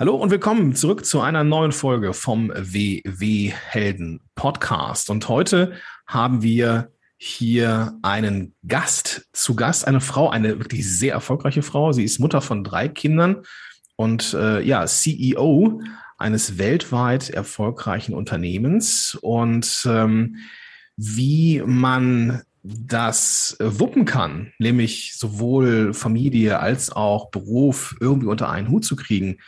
Hallo und willkommen zurück zu einer neuen Folge vom WW Helden Podcast. Und heute haben wir hier einen Gast zu Gast, eine Frau, eine wirklich sehr erfolgreiche Frau. Sie ist Mutter von drei Kindern und äh, ja, CEO eines weltweit erfolgreichen Unternehmens. Und ähm, wie man das wuppen kann, nämlich sowohl Familie als auch Beruf irgendwie unter einen Hut zu kriegen,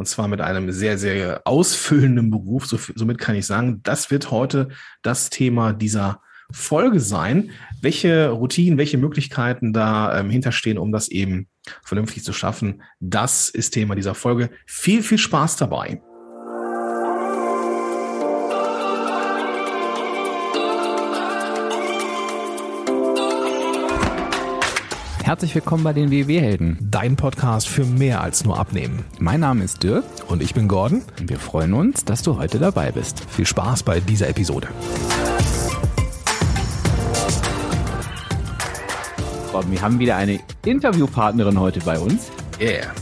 und zwar mit einem sehr, sehr ausfüllenden Beruf. So, somit kann ich sagen, das wird heute das Thema dieser Folge sein. Welche Routinen, welche Möglichkeiten da ähm, hinterstehen, um das eben vernünftig zu schaffen, das ist Thema dieser Folge. Viel, viel Spaß dabei. Herzlich willkommen bei den WW-Helden. Dein Podcast für mehr als nur Abnehmen. Mein Name ist Dirk. Und ich bin Gordon. Und wir freuen uns, dass du heute dabei bist. Viel Spaß bei dieser Episode. Gordon, wir haben wieder eine Interviewpartnerin heute bei uns. Yeah.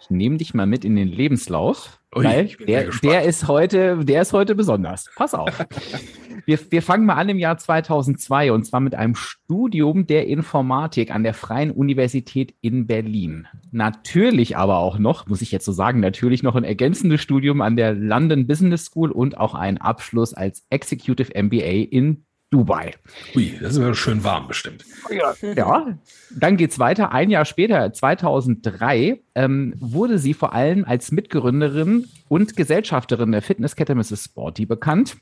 Ich nehme dich mal mit in den Lebenslauf. Ui, weil der, der ist heute, der ist heute besonders. Pass auf. wir, wir fangen mal an im Jahr 2002 und zwar mit einem Studium der Informatik an der Freien Universität in Berlin. Natürlich aber auch noch, muss ich jetzt so sagen, natürlich noch ein ergänzendes Studium an der London Business School und auch einen Abschluss als Executive MBA in Dubai. Ui, das ist aber schön warm bestimmt. Ja, ja. dann geht's weiter. Ein Jahr später, 2003, ähm, wurde sie vor allem als Mitgründerin und Gesellschafterin der Fitnesskette Mrs. Sporty bekannt.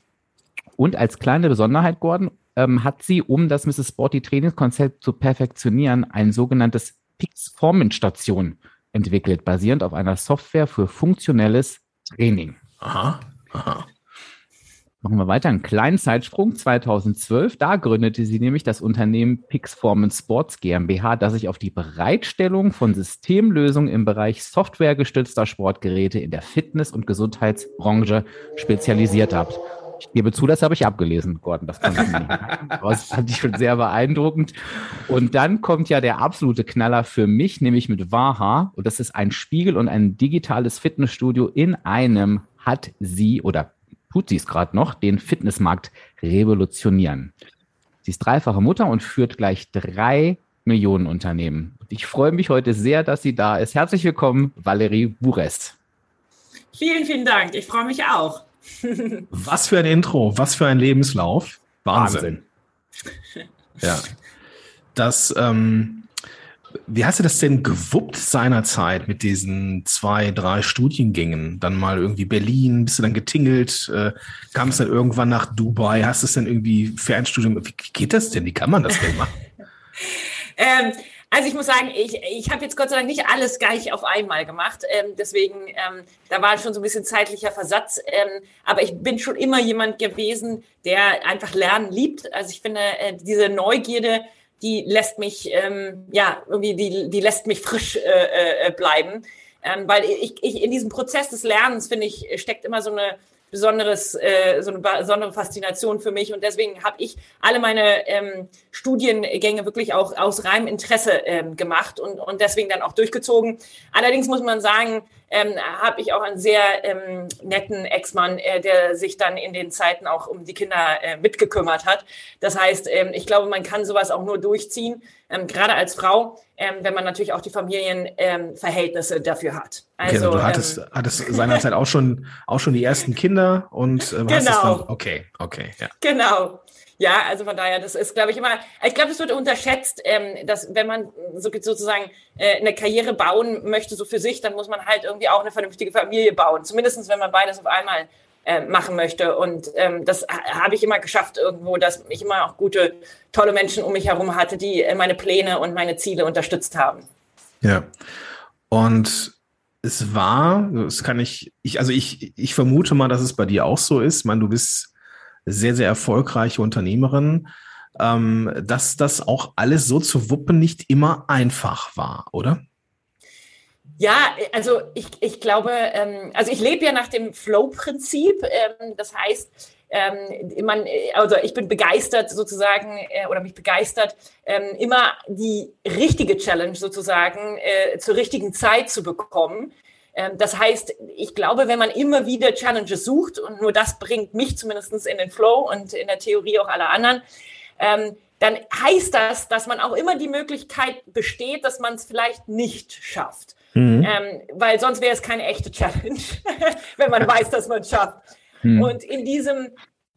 Und als kleine Besonderheit, Gordon, ähm, hat sie, um das Mrs. Sporty Trainingskonzept zu perfektionieren, ein sogenanntes Pix-Formenstation entwickelt, basierend auf einer Software für funktionelles Training. Aha, aha. Machen wir weiter, einen kleinen Zeitsprung. 2012, da gründete sie nämlich das Unternehmen Pixformance Sports GmbH, das sich auf die Bereitstellung von Systemlösungen im Bereich softwaregestützter Sportgeräte in der Fitness- und Gesundheitsbranche spezialisiert hat. Ich gebe zu, das habe ich abgelesen, Gordon. Das, das fand ich schon sehr beeindruckend. Und dann kommt ja der absolute Knaller für mich, nämlich mit Waha. Und das ist ein Spiegel und ein digitales Fitnessstudio in einem hat sie oder tut sie es gerade noch, den Fitnessmarkt revolutionieren. Sie ist dreifache Mutter und führt gleich drei Millionen Unternehmen. Ich freue mich heute sehr, dass sie da ist. Herzlich willkommen, Valerie Bures. Vielen, vielen Dank. Ich freue mich auch. was für ein Intro, was für ein Lebenslauf. Wahnsinn. Wahnsinn. Ja. Das, ähm, wie hast du das denn gewuppt seinerzeit mit diesen zwei, drei Studiengängen? Dann mal irgendwie Berlin, bist du dann getingelt, äh, kam es dann irgendwann nach Dubai, hast du es dann irgendwie Fernstudium, wie, wie geht das denn? Wie kann man das denn machen? ähm, also ich muss sagen, ich, ich habe jetzt Gott sei Dank nicht alles gleich auf einmal gemacht. Ähm, deswegen, ähm, da war schon so ein bisschen zeitlicher Versatz. Ähm, aber ich bin schon immer jemand gewesen, der einfach Lernen liebt. Also ich finde, äh, diese Neugierde, die lässt mich, ähm, ja, irgendwie, die, die lässt mich frisch äh, äh, bleiben. Ähm, weil ich, ich in diesem Prozess des Lernens, finde ich, steckt immer so eine besonderes, äh, so eine besondere Faszination für mich. Und deswegen habe ich alle meine ähm, Studiengänge wirklich auch aus reinem Interesse ähm, gemacht und, und deswegen dann auch durchgezogen. Allerdings muss man sagen, ähm, habe ich auch einen sehr ähm, netten Ex-Mann, äh, der sich dann in den Zeiten auch um die Kinder äh, mitgekümmert hat. Das heißt, ähm, ich glaube, man kann sowas auch nur durchziehen, ähm, gerade als Frau, ähm, wenn man natürlich auch die Familienverhältnisse ähm, dafür hat. Also, okay, du hattest, ähm, hattest seinerzeit auch schon, auch schon die ersten Kinder und ähm, genau. hast es dann, okay, okay, ja. Genau. Ja, also von daher, das ist, glaube ich, immer, ich glaube, das wird unterschätzt, ähm, dass wenn man so, sozusagen äh, eine Karriere bauen möchte, so für sich, dann muss man halt irgendwie auch eine vernünftige Familie bauen. Zumindestens wenn man beides auf einmal äh, machen möchte. Und ähm, das habe ich immer geschafft irgendwo, dass ich immer auch gute, tolle Menschen um mich herum hatte, die äh, meine Pläne und meine Ziele unterstützt haben. Ja. Und es war, das kann ich, ich, also ich, ich vermute mal, dass es bei dir auch so ist. Ich meine, du bist sehr, sehr erfolgreiche Unternehmerin, ähm, dass das auch alles so zu wuppen nicht immer einfach war, oder? Ja, also ich, ich glaube, ähm, also ich lebe ja nach dem Flow-Prinzip. Ähm, das heißt, ähm, man, also ich bin begeistert sozusagen äh, oder mich begeistert, ähm, immer die richtige Challenge sozusagen äh, zur richtigen Zeit zu bekommen. Ähm, das heißt, ich glaube, wenn man immer wieder Challenges sucht, und nur das bringt mich zumindest in den Flow und in der Theorie auch alle anderen, ähm, dann heißt das, dass man auch immer die Möglichkeit besteht, dass man es vielleicht nicht schafft. Mhm. Ähm, weil sonst wäre es keine echte Challenge, wenn man weiß, dass man es schafft. Mhm. Und in diesem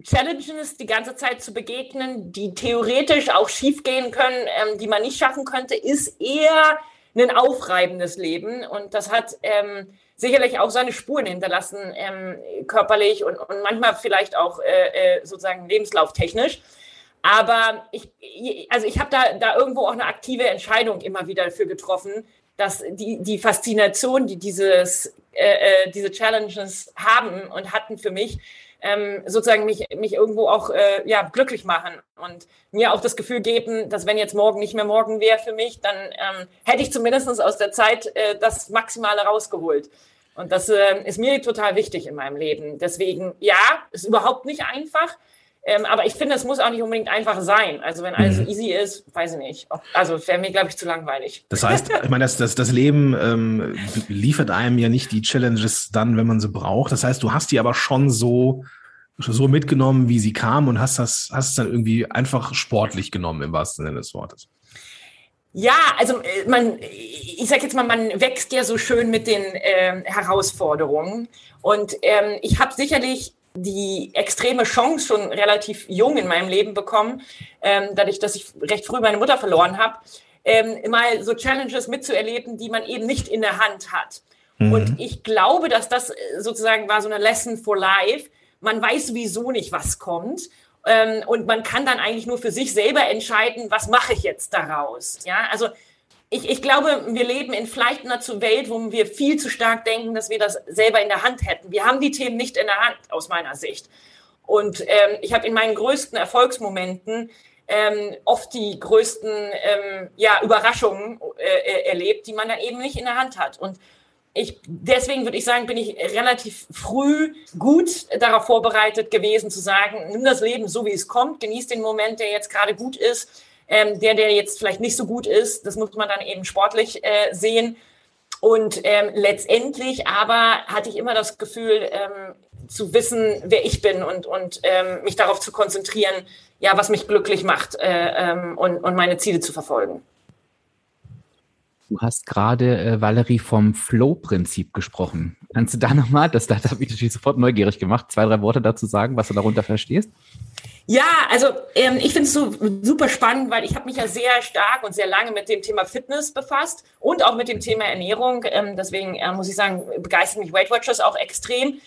Challenges die ganze Zeit zu begegnen, die theoretisch auch schiefgehen können, ähm, die man nicht schaffen könnte, ist eher ein aufreibendes Leben. Und das hat ähm, sicherlich auch seine Spuren hinterlassen, ähm, körperlich und, und manchmal vielleicht auch äh, äh, sozusagen lebenslauftechnisch. Aber ich, also ich habe da, da irgendwo auch eine aktive Entscheidung immer wieder dafür getroffen, dass die, die Faszination, die dieses, äh, äh diese Challenges haben und hatten für mich, ähm, sozusagen mich, mich irgendwo auch äh, ja, glücklich machen und mir auch das Gefühl geben, dass wenn jetzt morgen nicht mehr morgen wäre für mich, dann ähm, hätte ich zumindest aus der Zeit äh, das Maximale rausgeholt. Und das äh, ist mir total wichtig in meinem Leben. Deswegen, ja, ist überhaupt nicht einfach. Ähm, aber ich finde, es muss auch nicht unbedingt einfach sein. Also wenn alles mhm. easy ist, weiß ich nicht. Also wäre mir, glaube ich, zu langweilig. Das heißt, ich meine, das, das, das Leben ähm, liefert einem ja nicht die Challenges dann, wenn man sie braucht. Das heißt, du hast die aber schon so, so mitgenommen, wie sie kamen und hast das, hast es dann irgendwie einfach sportlich genommen, im wahrsten Sinne des Wortes. Ja, also äh, man, ich sage jetzt mal, man wächst ja so schön mit den äh, Herausforderungen. Und ähm, ich habe sicherlich die extreme Chance schon relativ jung in meinem Leben bekommen, ähm, dadurch, dass ich recht früh meine Mutter verloren habe, ähm, mal so Challenges mitzuerleben, die man eben nicht in der Hand hat. Mhm. Und ich glaube, dass das äh, sozusagen war so eine Lesson for life. Man weiß sowieso nicht, was kommt. Ähm, und man kann dann eigentlich nur für sich selber entscheiden, was mache ich jetzt daraus. Ja, also ich, ich glaube, wir leben in vielleicht einer Welt, wo wir viel zu stark denken, dass wir das selber in der Hand hätten. Wir haben die Themen nicht in der Hand, aus meiner Sicht. Und ähm, ich habe in meinen größten Erfolgsmomenten ähm, oft die größten ähm, ja, Überraschungen äh, erlebt, die man dann eben nicht in der Hand hat. Und ich, deswegen würde ich sagen, bin ich relativ früh gut darauf vorbereitet gewesen zu sagen, nimm das Leben so, wie es kommt, genieß den Moment, der jetzt gerade gut ist ähm, der, der jetzt vielleicht nicht so gut ist, das muss man dann eben sportlich äh, sehen. Und ähm, letztendlich aber hatte ich immer das Gefühl, ähm, zu wissen, wer ich bin und, und ähm, mich darauf zu konzentrieren, ja, was mich glücklich macht äh, ähm, und, und meine Ziele zu verfolgen. Du hast gerade, äh, Valerie, vom Flow-Prinzip gesprochen. Kannst du da nochmal, das, das hat mich natürlich sofort neugierig gemacht, zwei, drei Worte dazu sagen, was du darunter verstehst? Ja, also ähm, ich finde es so super spannend, weil ich habe mich ja sehr stark und sehr lange mit dem Thema Fitness befasst und auch mit dem Thema Ernährung. Ähm, deswegen äh, muss ich sagen, begeistert mich Weight Watchers auch extrem.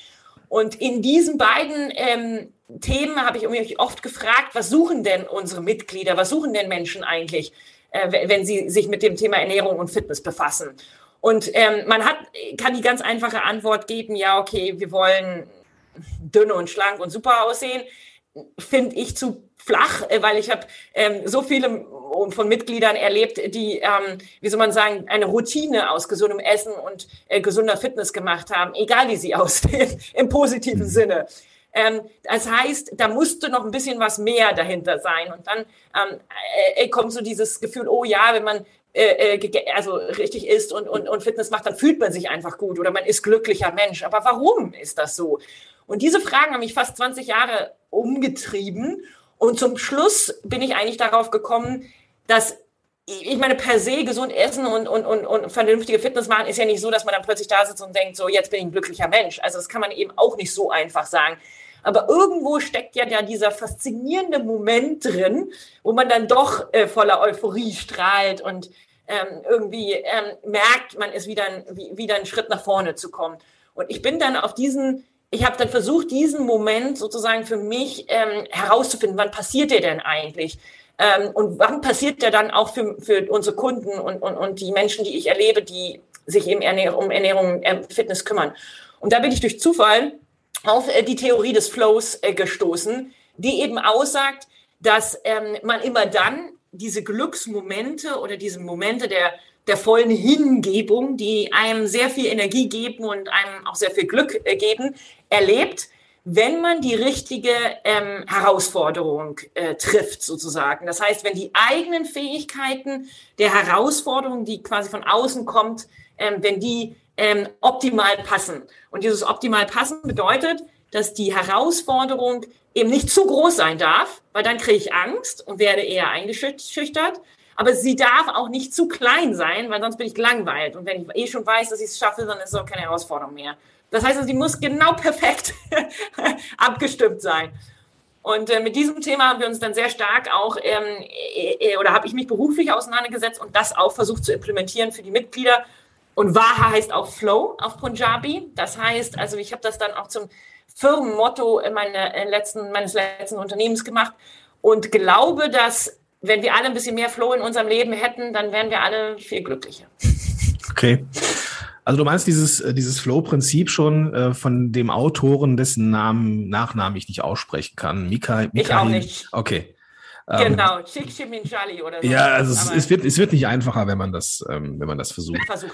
Und in diesen beiden ähm, Themen habe ich mich oft gefragt, was suchen denn unsere Mitglieder, was suchen denn Menschen eigentlich, äh, wenn sie sich mit dem Thema Ernährung und Fitness befassen? Und ähm, man hat, kann die ganz einfache Antwort geben, ja, okay, wir wollen dünne und schlank und super aussehen finde ich zu flach, äh, weil ich habe ähm, so viele von Mitgliedern erlebt, die, ähm, wie soll man sagen, eine Routine aus gesundem Essen und äh, gesunder Fitness gemacht haben, egal wie sie aussehen, im positiven mhm. Sinne. Ähm, das heißt, da musste noch ein bisschen was mehr dahinter sein. Und dann ähm, äh, äh kommt so dieses Gefühl, oh ja, wenn man äh, äh also richtig isst und, und, und Fitness macht, dann fühlt man sich einfach gut oder man ist glücklicher Mensch. Aber warum ist das so? Und diese Fragen haben mich fast 20 Jahre umgetrieben. Und zum Schluss bin ich eigentlich darauf gekommen, dass ich meine, per se gesund essen und, und, und, und vernünftige Fitness machen ist ja nicht so, dass man dann plötzlich da sitzt und denkt, so, jetzt bin ich ein glücklicher Mensch. Also das kann man eben auch nicht so einfach sagen. Aber irgendwo steckt ja, dieser faszinierende Moment drin, wo man dann doch äh, voller Euphorie strahlt und ähm, irgendwie ähm, merkt, man ist wieder, ein, wieder einen Schritt nach vorne zu kommen. Und ich bin dann auf diesen ich habe dann versucht, diesen Moment sozusagen für mich ähm, herauszufinden, wann passiert der denn eigentlich? Ähm, und wann passiert der dann auch für, für unsere Kunden und, und, und die Menschen, die ich erlebe, die sich eben Ernährung, um Ernährung, äh, Fitness kümmern? Und da bin ich durch Zufall auf äh, die Theorie des Flows äh, gestoßen, die eben aussagt, dass ähm, man immer dann diese Glücksmomente oder diese Momente der der vollen Hingebung, die einem sehr viel Energie geben und einem auch sehr viel Glück äh, geben, erlebt, wenn man die richtige ähm, Herausforderung äh, trifft, sozusagen. Das heißt, wenn die eigenen Fähigkeiten der Herausforderung, die quasi von außen kommt, ähm, wenn die ähm, optimal passen. Und dieses optimal passen bedeutet, dass die Herausforderung eben nicht zu groß sein darf, weil dann kriege ich Angst und werde eher eingeschüchtert. Aber sie darf auch nicht zu klein sein, weil sonst bin ich gelangweilt. Und wenn ich eh schon weiß, dass ich es schaffe, dann ist es auch keine Herausforderung mehr. Das heißt, sie muss genau perfekt abgestimmt sein. Und äh, mit diesem Thema haben wir uns dann sehr stark auch, ähm, äh, oder habe ich mich beruflich auseinandergesetzt und das auch versucht zu implementieren für die Mitglieder. Und Waha heißt auch Flow auf Punjabi. Das heißt, also ich habe das dann auch zum Firmenmotto meine, äh, letzten, meines letzten Unternehmens gemacht und glaube, dass wenn wir alle ein bisschen mehr Flow in unserem Leben hätten, dann wären wir alle viel glücklicher. Okay. Also du meinst dieses, äh, dieses Flow-Prinzip schon äh, von dem Autoren, dessen Namen, Nachnamen ich nicht aussprechen kann. Mika, Mika ich auch nicht. Okay. Ähm, genau, Chikchiminchali oder so. Ja, also es, es, wird, es wird nicht einfacher, wenn man das, ähm, wenn man das versucht. Versucht.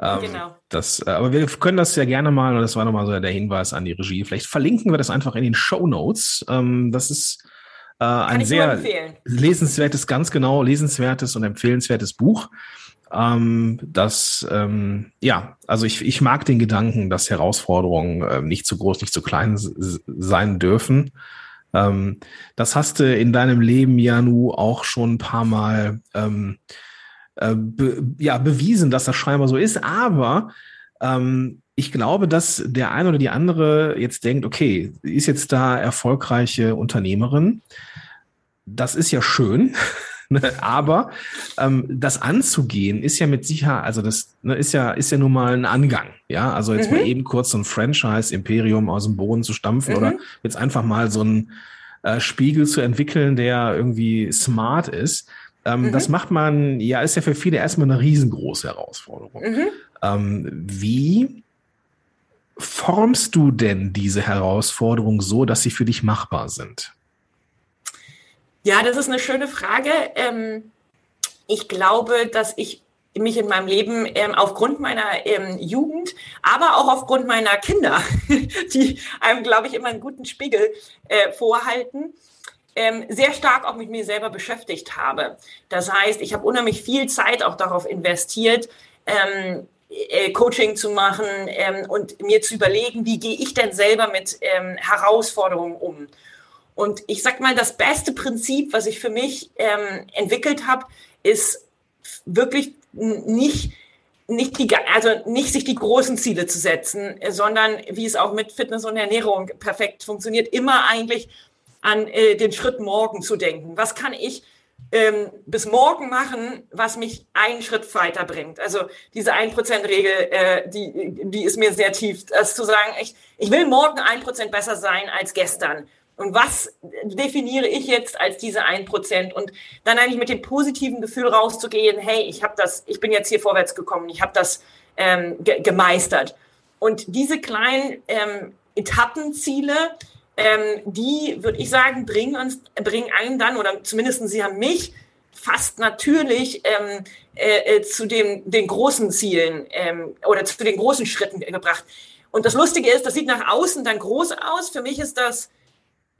Ähm, genau. Das, äh, aber wir können das ja gerne mal, und das war nochmal so der Hinweis an die Regie, vielleicht verlinken wir das einfach in den Show Notes. Ähm, das ist äh, ein sehr lesenswertes, ganz genau lesenswertes und empfehlenswertes Buch. Ähm, das, ähm, ja, also ich, ich mag den Gedanken, dass Herausforderungen äh, nicht zu groß, nicht zu klein sein dürfen. Ähm, das hast du in deinem Leben ja nu auch schon ein paar Mal ähm, äh, be, ja, bewiesen, dass das scheinbar so ist. Aber ähm, ich glaube, dass der eine oder die andere jetzt denkt, okay, ist jetzt da erfolgreiche Unternehmerin. Das ist ja schön. Ne? Aber ähm, das anzugehen ist ja mit Sicherheit, also das ne, ist ja ist ja nun mal ein Angang, ja. Also jetzt mhm. mal eben kurz so ein Franchise-Imperium aus dem Boden zu stampfen mhm. oder jetzt einfach mal so ein äh, Spiegel zu entwickeln, der irgendwie smart ist. Ähm, mhm. Das macht man, ja, ist ja für viele erstmal eine riesengroße Herausforderung. Mhm. Ähm, wie formst du denn diese Herausforderung so, dass sie für dich machbar sind? Ja, das ist eine schöne Frage. Ähm, ich glaube, dass ich mich in meinem Leben ähm, aufgrund meiner ähm, Jugend, aber auch aufgrund meiner Kinder, die einem, glaube ich, immer einen guten Spiegel äh, vorhalten, ähm, sehr stark auch mit mir selber beschäftigt habe. Das heißt, ich habe unheimlich viel Zeit auch darauf investiert, ähm, äh, Coaching zu machen ähm, und mir zu überlegen, wie gehe ich denn selber mit Herausforderungen um. Und ich sag mal, das beste Prinzip, was ich für mich ähm, entwickelt habe, ist wirklich nicht nicht die, also nicht sich die großen Ziele zu setzen, sondern wie es auch mit Fitness und Ernährung perfekt funktioniert, immer eigentlich an äh, den Schritt morgen zu denken. Was kann ich ähm, bis morgen machen, was mich einen Schritt weiterbringt? Also diese 1%-Regel, äh, die, die ist mir sehr tief. Das zu sagen, ich, ich will morgen ein Prozent besser sein als gestern. Und was definiere ich jetzt als diese ein Prozent? Und dann eigentlich mit dem positiven Gefühl rauszugehen, hey, ich habe das, ich bin jetzt hier vorwärts gekommen, ich habe das ähm, ge gemeistert. Und diese kleinen ähm, Etappenziele, ähm, die, würde ich sagen, bringen uns, bringen einen dann, oder zumindest sie haben mich fast natürlich ähm, äh, äh, zu dem, den großen Zielen ähm, oder zu den großen Schritten gebracht. Und das Lustige ist, das sieht nach außen dann groß aus. Für mich ist das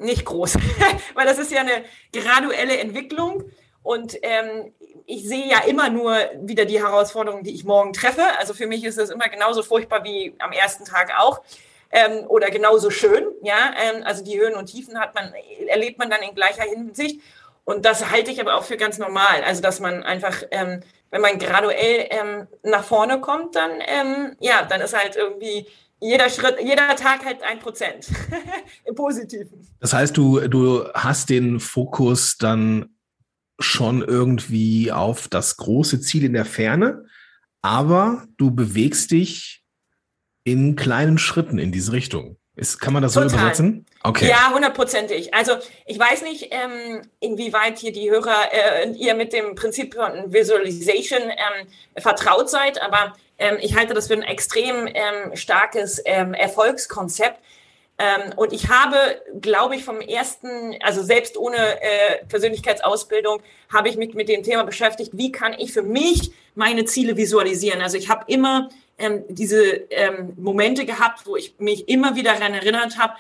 nicht groß, weil das ist ja eine graduelle Entwicklung. Und ähm, ich sehe ja immer nur wieder die Herausforderungen, die ich morgen treffe. Also für mich ist es immer genauso furchtbar wie am ersten Tag auch. Ähm, oder genauso schön. Ja, ähm, also die Höhen und Tiefen hat man, erlebt man dann in gleicher Hinsicht. Und das halte ich aber auch für ganz normal. Also dass man einfach, ähm, wenn man graduell ähm, nach vorne kommt, dann ähm, ja, dann ist halt irgendwie jeder Schritt, jeder Tag halt ein Prozent im Positiven. Das heißt, du, du hast den Fokus dann schon irgendwie auf das große Ziel in der Ferne, aber du bewegst dich in kleinen Schritten in diese Richtung. Ist, kann man das Total. so übersetzen? Okay. Ja, hundertprozentig. Also ich weiß nicht, ähm, inwieweit hier die Hörer, äh, ihr mit dem Prinzip von Visualization ähm, vertraut seid, aber ähm, ich halte das für ein extrem ähm, starkes ähm, Erfolgskonzept. Ähm, und ich habe, glaube ich, vom ersten, also selbst ohne äh, Persönlichkeitsausbildung, habe ich mich mit dem Thema beschäftigt, wie kann ich für mich meine Ziele visualisieren. Also ich habe immer diese Momente gehabt, wo ich mich immer wieder daran erinnert habe,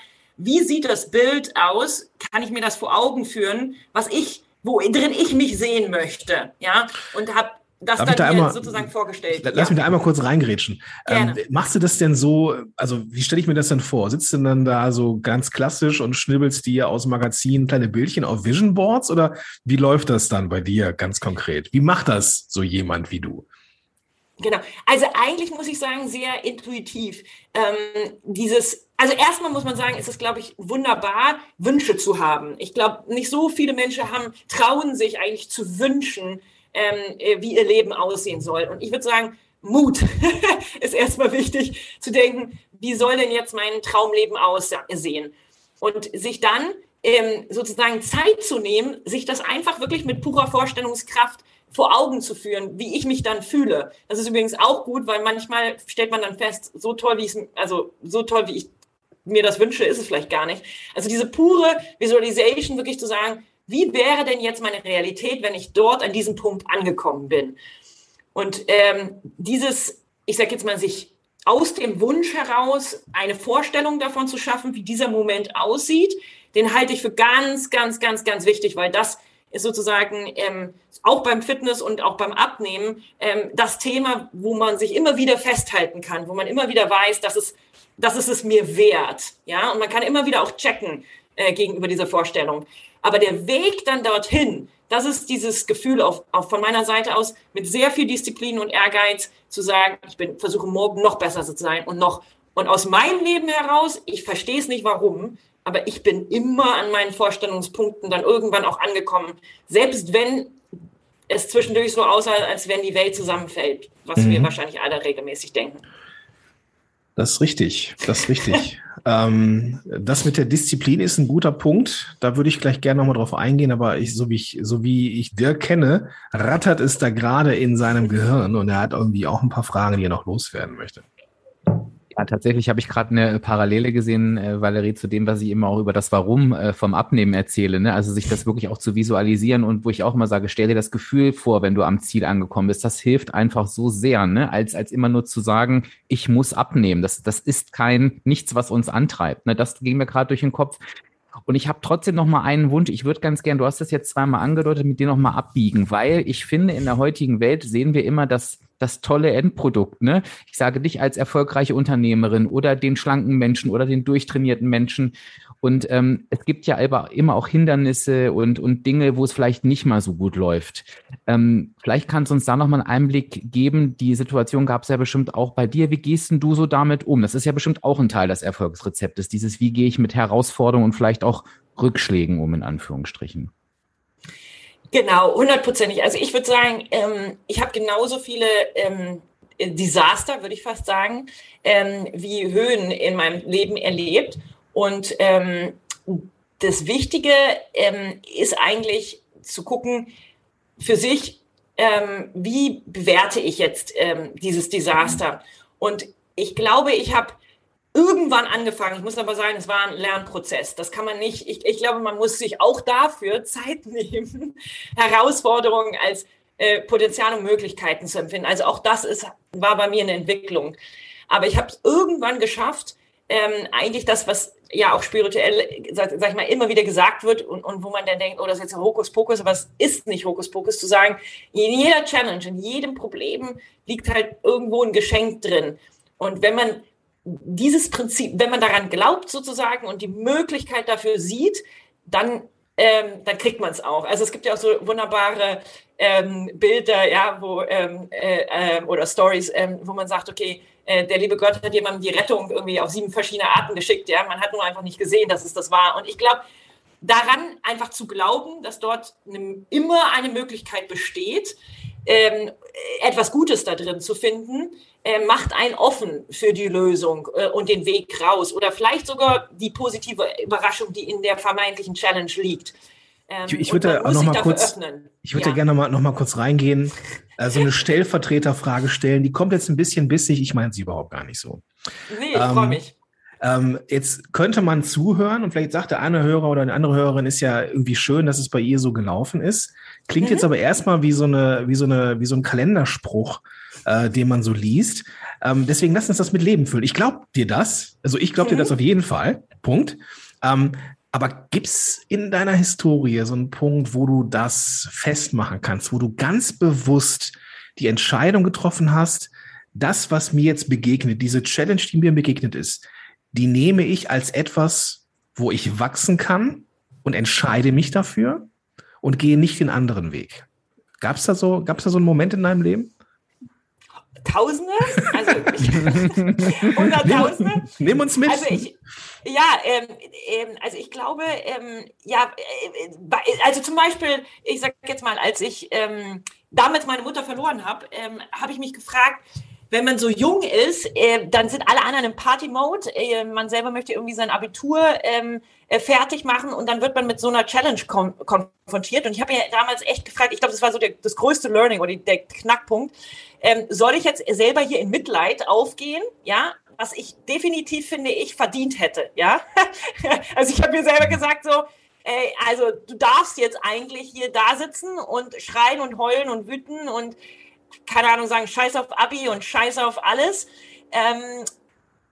wie sieht das Bild aus? Kann ich mir das vor Augen führen, was ich, wo drin ich mich sehen möchte, ja? Und habe das Darf dann da mir einmal, sozusagen vorgestellt. Lass ja. mich da einmal kurz reingrätschen. Ähm, machst du das denn so, also wie stelle ich mir das denn vor? Sitzt du dann da so ganz klassisch und schnibbelst dir aus Magazinen kleine Bildchen auf Vision Boards oder wie läuft das dann bei dir ganz konkret? Wie macht das so jemand wie du? Genau. Also eigentlich muss ich sagen, sehr intuitiv. Ähm, dieses, also erstmal muss man sagen, ist es, glaube ich, wunderbar, Wünsche zu haben. Ich glaube, nicht so viele Menschen haben, trauen sich eigentlich zu wünschen, ähm, äh, wie ihr Leben aussehen soll. Und ich würde sagen, Mut ist erstmal wichtig zu denken, wie soll denn jetzt mein Traumleben aussehen? Und sich dann ähm, sozusagen Zeit zu nehmen, sich das einfach wirklich mit purer Vorstellungskraft vor Augen zu führen, wie ich mich dann fühle. Das ist übrigens auch gut, weil manchmal stellt man dann fest, so toll wie ich also so toll wie ich mir das wünsche, ist es vielleicht gar nicht. Also diese pure Visualization wirklich zu sagen, wie wäre denn jetzt meine Realität, wenn ich dort an diesem Punkt angekommen bin? Und ähm, dieses, ich sage jetzt mal, sich aus dem Wunsch heraus eine Vorstellung davon zu schaffen, wie dieser Moment aussieht, den halte ich für ganz, ganz, ganz, ganz wichtig, weil das ist sozusagen ähm, auch beim Fitness und auch beim Abnehmen ähm, das Thema, wo man sich immer wieder festhalten kann, wo man immer wieder weiß, dass es, dass es es mir wert. Ja, und man kann immer wieder auch checken äh, gegenüber dieser Vorstellung. Aber der Weg dann dorthin, das ist dieses Gefühl auf, auf von meiner Seite aus mit sehr viel Disziplin und Ehrgeiz zu sagen, ich bin, versuche morgen noch besser zu sein und noch und aus meinem Leben heraus, ich verstehe es nicht warum, aber ich bin immer an meinen Vorstellungspunkten dann irgendwann auch angekommen, selbst wenn es zwischendurch so aussah, als wenn die Welt zusammenfällt, was mhm. wir wahrscheinlich alle regelmäßig denken. Das ist richtig, das ist richtig. ähm, das mit der Disziplin ist ein guter Punkt. Da würde ich gleich gerne nochmal drauf eingehen, aber ich, so wie ich, so wie ich Dirk kenne, rattert es da gerade in seinem Gehirn und er hat irgendwie auch ein paar Fragen, die er noch loswerden möchte. Ja, tatsächlich habe ich gerade eine Parallele gesehen, äh, Valerie, zu dem, was ich immer auch über das Warum äh, vom Abnehmen erzähle. Ne? Also sich das wirklich auch zu visualisieren und wo ich auch immer sage, stell dir das Gefühl vor, wenn du am Ziel angekommen bist. Das hilft einfach so sehr, ne? als, als immer nur zu sagen, ich muss abnehmen. Das, das ist kein nichts, was uns antreibt. Ne? Das ging mir gerade durch den Kopf. Und ich habe trotzdem noch mal einen Wunsch. Ich würde ganz gern, du hast das jetzt zweimal angedeutet, mit dir noch mal abbiegen, weil ich finde, in der heutigen Welt sehen wir immer das, das tolle Endprodukt. Ne? Ich sage dich als erfolgreiche Unternehmerin oder den schlanken Menschen oder den durchtrainierten Menschen. Und ähm, es gibt ja immer auch Hindernisse und, und Dinge, wo es vielleicht nicht mal so gut läuft. Ähm, vielleicht kannst du uns da nochmal einen Einblick geben. Die Situation gab es ja bestimmt auch bei dir. Wie gehst denn du so damit um? Das ist ja bestimmt auch ein Teil des Erfolgsrezeptes. Dieses, wie gehe ich mit Herausforderungen und vielleicht auch Rückschlägen um, in Anführungsstrichen. Genau, hundertprozentig. Also ich würde sagen, ähm, ich habe genauso viele ähm, Desaster, würde ich fast sagen, ähm, wie Höhen in meinem Leben erlebt. Und ähm, das Wichtige ähm, ist eigentlich zu gucken für sich, ähm, wie bewerte ich jetzt dieses Desaster. Und ich glaube, ich habe irgendwann angefangen. Ich muss aber sagen, es war ein Lernprozess. Das kann man nicht. Ich, ich glaube, man muss sich auch dafür Zeit nehmen, Herausforderungen als äh, Potenzial und Möglichkeiten zu empfinden. Also auch das ist, war bei mir eine Entwicklung. Aber ich habe es irgendwann geschafft, ähm, eigentlich das, was ja auch spirituell, sag, sag, ich mal, immer wieder gesagt wird und, und wo man dann denkt, oh, das ist jetzt Hokuspokus, aber es ist nicht Hokuspokus, zu sagen, in jeder Challenge, in jedem Problem liegt halt irgendwo ein Geschenk drin. Und wenn man dieses Prinzip, wenn man daran glaubt sozusagen und die Möglichkeit dafür sieht, dann, ähm, dann kriegt man es auch. Also es gibt ja auch so wunderbare ähm, Bilder, ja, wo ähm, äh, äh, oder Stories, ähm, wo man sagt, okay, äh, der liebe Gott hat jemandem die Rettung irgendwie auf sieben verschiedene Arten geschickt, ja, man hat nur einfach nicht gesehen, dass es das war. Und ich glaube, daran einfach zu glauben, dass dort eine, immer eine Möglichkeit besteht, ähm, etwas Gutes da drin zu finden, äh, macht einen offen für die Lösung äh, und den Weg raus oder vielleicht sogar die positive Überraschung, die in der vermeintlichen Challenge liegt. Ähm, ich, ich würde auch noch mal kurz, öffnen. ich würde ja. gerne noch mal, noch mal kurz reingehen, äh, so eine Stellvertreterfrage stellen. Die kommt jetzt ein bisschen bissig. Ich meine sie überhaupt gar nicht so. Nee, ich ähm, freue mich. Ähm, jetzt könnte man zuhören und vielleicht sagt der eine Hörer oder eine andere Hörerin ist ja irgendwie schön, dass es bei ihr so gelaufen ist. Klingt mhm. jetzt aber erstmal wie so eine, wie so eine, wie so ein Kalenderspruch, äh, den man so liest. Ähm, deswegen lass uns das mit Leben füllen. Ich glaube dir das. Also ich glaube mhm. dir das auf jeden Fall. Punkt. Ähm, aber gibt's in deiner Historie so einen Punkt, wo du das festmachen kannst, wo du ganz bewusst die Entscheidung getroffen hast, das, was mir jetzt begegnet, diese Challenge, die mir begegnet ist, die nehme ich als etwas, wo ich wachsen kann und entscheide mich dafür und gehe nicht den anderen Weg. Gab es da so, gab es da so einen Moment in deinem Leben? Tausende? Also Hunderttausende? Nimm, uns mit. Also ich, ja, ähm, ähm, also ich glaube, ähm, ja, äh, also zum Beispiel, ich sage jetzt mal, als ich ähm, damals meine Mutter verloren habe, ähm, habe ich mich gefragt, wenn man so jung ist, äh, dann sind alle anderen im Party-Mode. Äh, man selber möchte irgendwie sein Abitur ähm, äh, fertig machen und dann wird man mit so einer Challenge konfrontiert. Und ich habe mir damals echt gefragt, ich glaube, das war so der, das größte Learning oder der Knackpunkt. Ähm, soll ich jetzt selber hier in Mitleid aufgehen? Ja, was ich definitiv finde, ich verdient hätte. Ja, also ich habe mir selber gesagt so, ey, also du darfst jetzt eigentlich hier da sitzen und schreien und heulen und wüten und keine Ahnung sagen, scheiß auf Abi und scheiß auf alles. Ähm,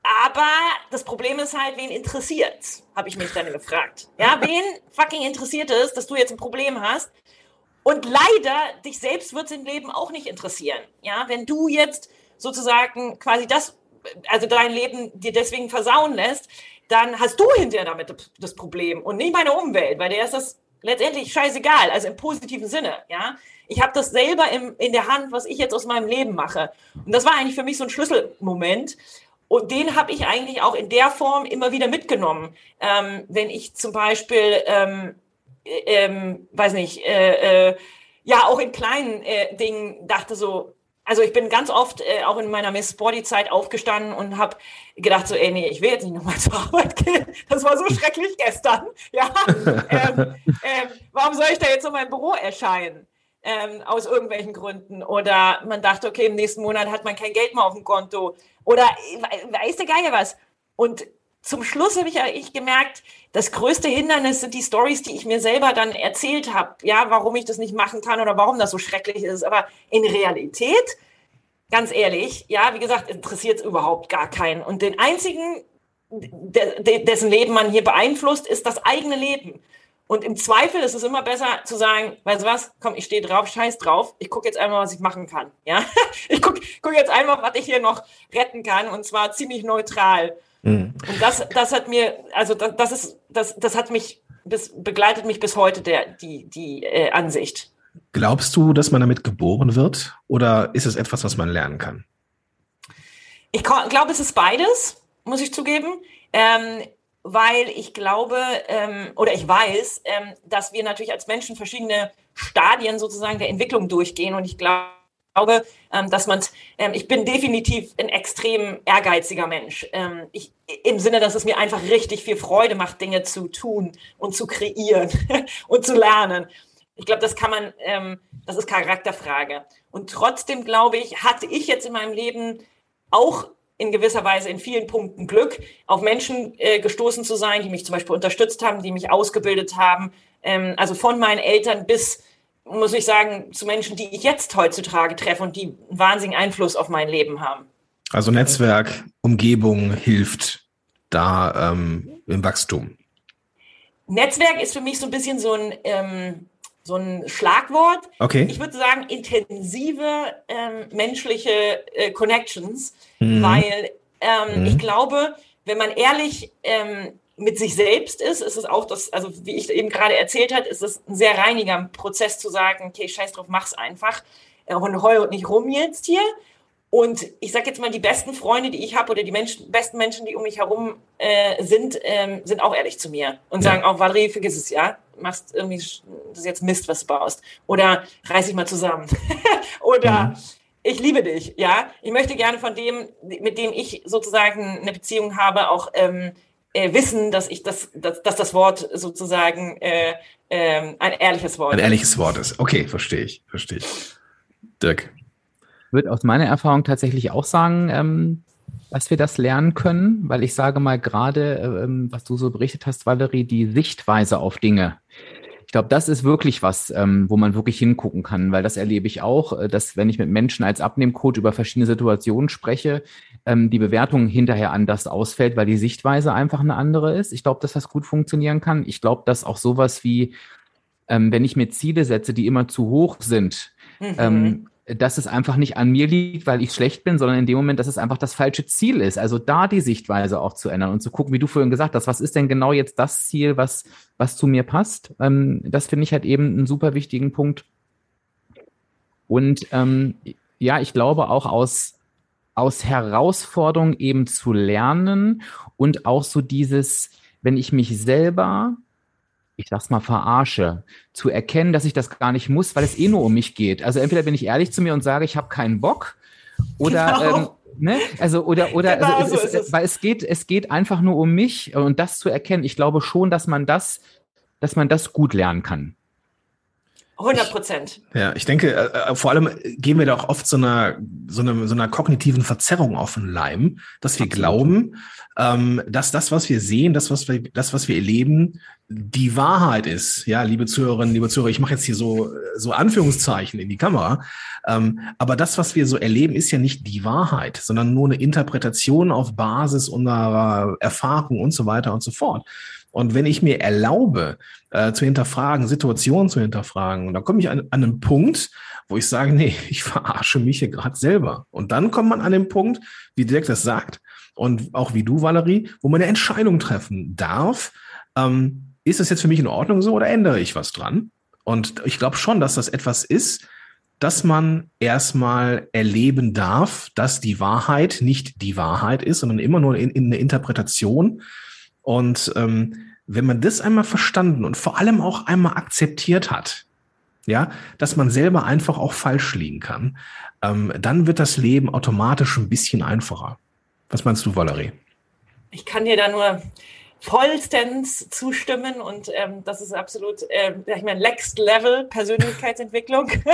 aber das Problem ist halt, wen interessiert? Habe ich mich dann gefragt. Ja, wen fucking interessiert es, dass du jetzt ein Problem hast? Und leider, dich selbst wird es im Leben auch nicht interessieren. Ja, wenn du jetzt sozusagen quasi das, also dein Leben dir deswegen versauen lässt, dann hast du hinterher damit das Problem und nicht meine Umwelt, weil der ist das letztendlich scheißegal, also im positiven Sinne, ja. Ich habe das selber im, in der Hand, was ich jetzt aus meinem Leben mache. Und das war eigentlich für mich so ein Schlüsselmoment. Und den habe ich eigentlich auch in der Form immer wieder mitgenommen. Ähm, wenn ich zum Beispiel, ähm, äh, ähm, weiß nicht, äh, äh, ja, auch in kleinen äh, Dingen dachte so, also ich bin ganz oft äh, auch in meiner Miss Body Zeit aufgestanden und habe gedacht so, ey, nee, ich will jetzt nicht nochmal zur Arbeit gehen. Das war so schrecklich gestern. Ja, ähm, ähm, warum soll ich da jetzt in meinem Büro erscheinen? Ähm, aus irgendwelchen Gründen. Oder man dachte, okay, im nächsten Monat hat man kein Geld mehr auf dem Konto. Oder weiß der Geier was. Und zum Schluss habe ich ich gemerkt, das größte Hindernis sind die Stories, die ich mir selber dann erzählt habe. Ja, warum ich das nicht machen kann oder warum das so schrecklich ist. Aber in Realität, ganz ehrlich, ja, wie gesagt, interessiert es überhaupt gar keinen. Und den einzigen, dessen Leben man hier beeinflusst, ist das eigene Leben. Und im Zweifel ist es immer besser zu sagen, weißt du was, komm, ich stehe drauf, scheiß drauf, ich gucke jetzt einmal, was ich machen kann. Ja, ich gucke guck jetzt einmal, was ich hier noch retten kann und zwar ziemlich neutral. Mhm. Und das, das hat mir, also das, das ist, das, das hat mich bis, begleitet mich bis heute der, die, die äh, Ansicht. Glaubst du, dass man damit geboren wird oder ist es etwas, was man lernen kann? Ich glaube, es ist beides, muss ich zugeben. Ähm, weil ich glaube ähm, oder ich weiß, ähm, dass wir natürlich als Menschen verschiedene Stadien sozusagen der Entwicklung durchgehen und ich glaube, glaube, ähm, dass man, ähm, ich bin definitiv ein extrem ehrgeiziger Mensch. Ähm, ich, Im Sinne, dass es mir einfach richtig viel Freude macht, Dinge zu tun und zu kreieren und zu lernen. Ich glaube, das kann man, das ist Charakterfrage. Und trotzdem glaube ich, hatte ich jetzt in meinem Leben auch in gewisser Weise in vielen Punkten Glück, auf Menschen äh, gestoßen zu sein, die mich zum Beispiel unterstützt haben, die mich ausgebildet haben. Ähm, also von meinen Eltern bis muss ich sagen, zu Menschen, die ich jetzt heutzutage treffe und die einen wahnsinnigen Einfluss auf mein Leben haben. Also Netzwerk, Umgebung hilft da ähm, im Wachstum. Netzwerk ist für mich so ein bisschen so ein, ähm, so ein Schlagwort. Okay. Ich würde sagen, intensive ähm, menschliche äh, Connections, mhm. weil ähm, mhm. ich glaube, wenn man ehrlich ähm, mit sich selbst ist, ist es auch das, also wie ich eben gerade erzählt habe, ist es ein sehr reiniger Prozess zu sagen, okay, scheiß drauf, mach's einfach äh, und heul und nicht rum jetzt hier. Und ich sage jetzt mal, die besten Freunde, die ich habe oder die Menschen, besten Menschen, die um mich herum äh, sind, ähm, sind auch ehrlich zu mir und ja. sagen auch, Valerie, vergiss es, ja, machst irgendwie, das ist jetzt Mist, was du baust. Oder reiß dich mal zusammen. oder mhm. ich liebe dich, ja. Ich möchte gerne von dem, mit dem ich sozusagen eine Beziehung habe, auch ähm, äh, wissen, dass ich das, dass, dass das Wort sozusagen äh, äh, ein ehrliches Wort ein ist. Ein ehrliches Wort ist. Okay, verstehe ich, verstehe ich. Dirk. Ich würde aus meiner Erfahrung tatsächlich auch sagen, ähm, dass wir das lernen können, weil ich sage mal gerade, ähm, was du so berichtet hast, Valerie, die Sichtweise auf Dinge. Ich glaube, das ist wirklich was, ähm, wo man wirklich hingucken kann, weil das erlebe ich auch, äh, dass wenn ich mit Menschen als Abnehmcoach über verschiedene Situationen spreche, ähm, die Bewertung hinterher anders ausfällt, weil die Sichtweise einfach eine andere ist. Ich glaube, dass das gut funktionieren kann. Ich glaube, dass auch sowas wie, ähm, wenn ich mir Ziele setze, die immer zu hoch sind, mhm. Dass es einfach nicht an mir liegt, weil ich schlecht bin, sondern in dem Moment, dass es einfach das falsche Ziel ist. Also da die Sichtweise auch zu ändern und zu gucken, wie du vorhin gesagt hast, was ist denn genau jetzt das Ziel, was, was zu mir passt? Ähm, das finde ich halt eben einen super wichtigen Punkt. Und ähm, ja, ich glaube auch aus, aus Herausforderungen eben zu lernen und auch so dieses, wenn ich mich selber ich sag's mal, verarsche, zu erkennen, dass ich das gar nicht muss, weil es eh nur um mich geht. Also entweder bin ich ehrlich zu mir und sage, ich habe keinen Bock, oder genau. ähm, ne? Also oder oder genau also es, so es, es. weil es geht es geht einfach nur um mich und das zu erkennen. Ich glaube schon, dass man das dass man das gut lernen kann. 100 Prozent. Ja, ich denke, äh, äh, vor allem gehen wir da auch oft so einer, so, einer, so einer kognitiven Verzerrung auf den Leim, dass wir Absolut. glauben, ähm, dass das, was wir sehen, das, was wir, das, was wir erleben, die Wahrheit ist. Ja, liebe Zuhörerinnen, liebe Zuhörer, ich mache jetzt hier so, so Anführungszeichen in die Kamera. Ähm, aber das, was wir so erleben, ist ja nicht die Wahrheit, sondern nur eine Interpretation auf Basis unserer Erfahrung und so weiter und so fort. Und wenn ich mir erlaube, äh, zu hinterfragen, Situationen zu hinterfragen, dann komme ich an, an einen Punkt, wo ich sage, nee, ich verarsche mich hier gerade selber. Und dann kommt man an den Punkt, wie Dirk das sagt, und auch wie du, Valerie, wo man eine Entscheidung treffen darf. Ähm, ist das jetzt für mich in Ordnung so oder ändere ich was dran? Und ich glaube schon, dass das etwas ist, dass man erstmal erleben darf, dass die Wahrheit nicht die Wahrheit ist, sondern immer nur in, in eine Interpretation und ähm, wenn man das einmal verstanden und vor allem auch einmal akzeptiert hat, ja, dass man selber einfach auch falsch liegen kann, ähm, dann wird das Leben automatisch ein bisschen einfacher. Was meinst du, Valerie? Ich kann dir da nur vollstens zustimmen und ähm, das ist absolut, ähm, ich meine, Next Level Persönlichkeitsentwicklung.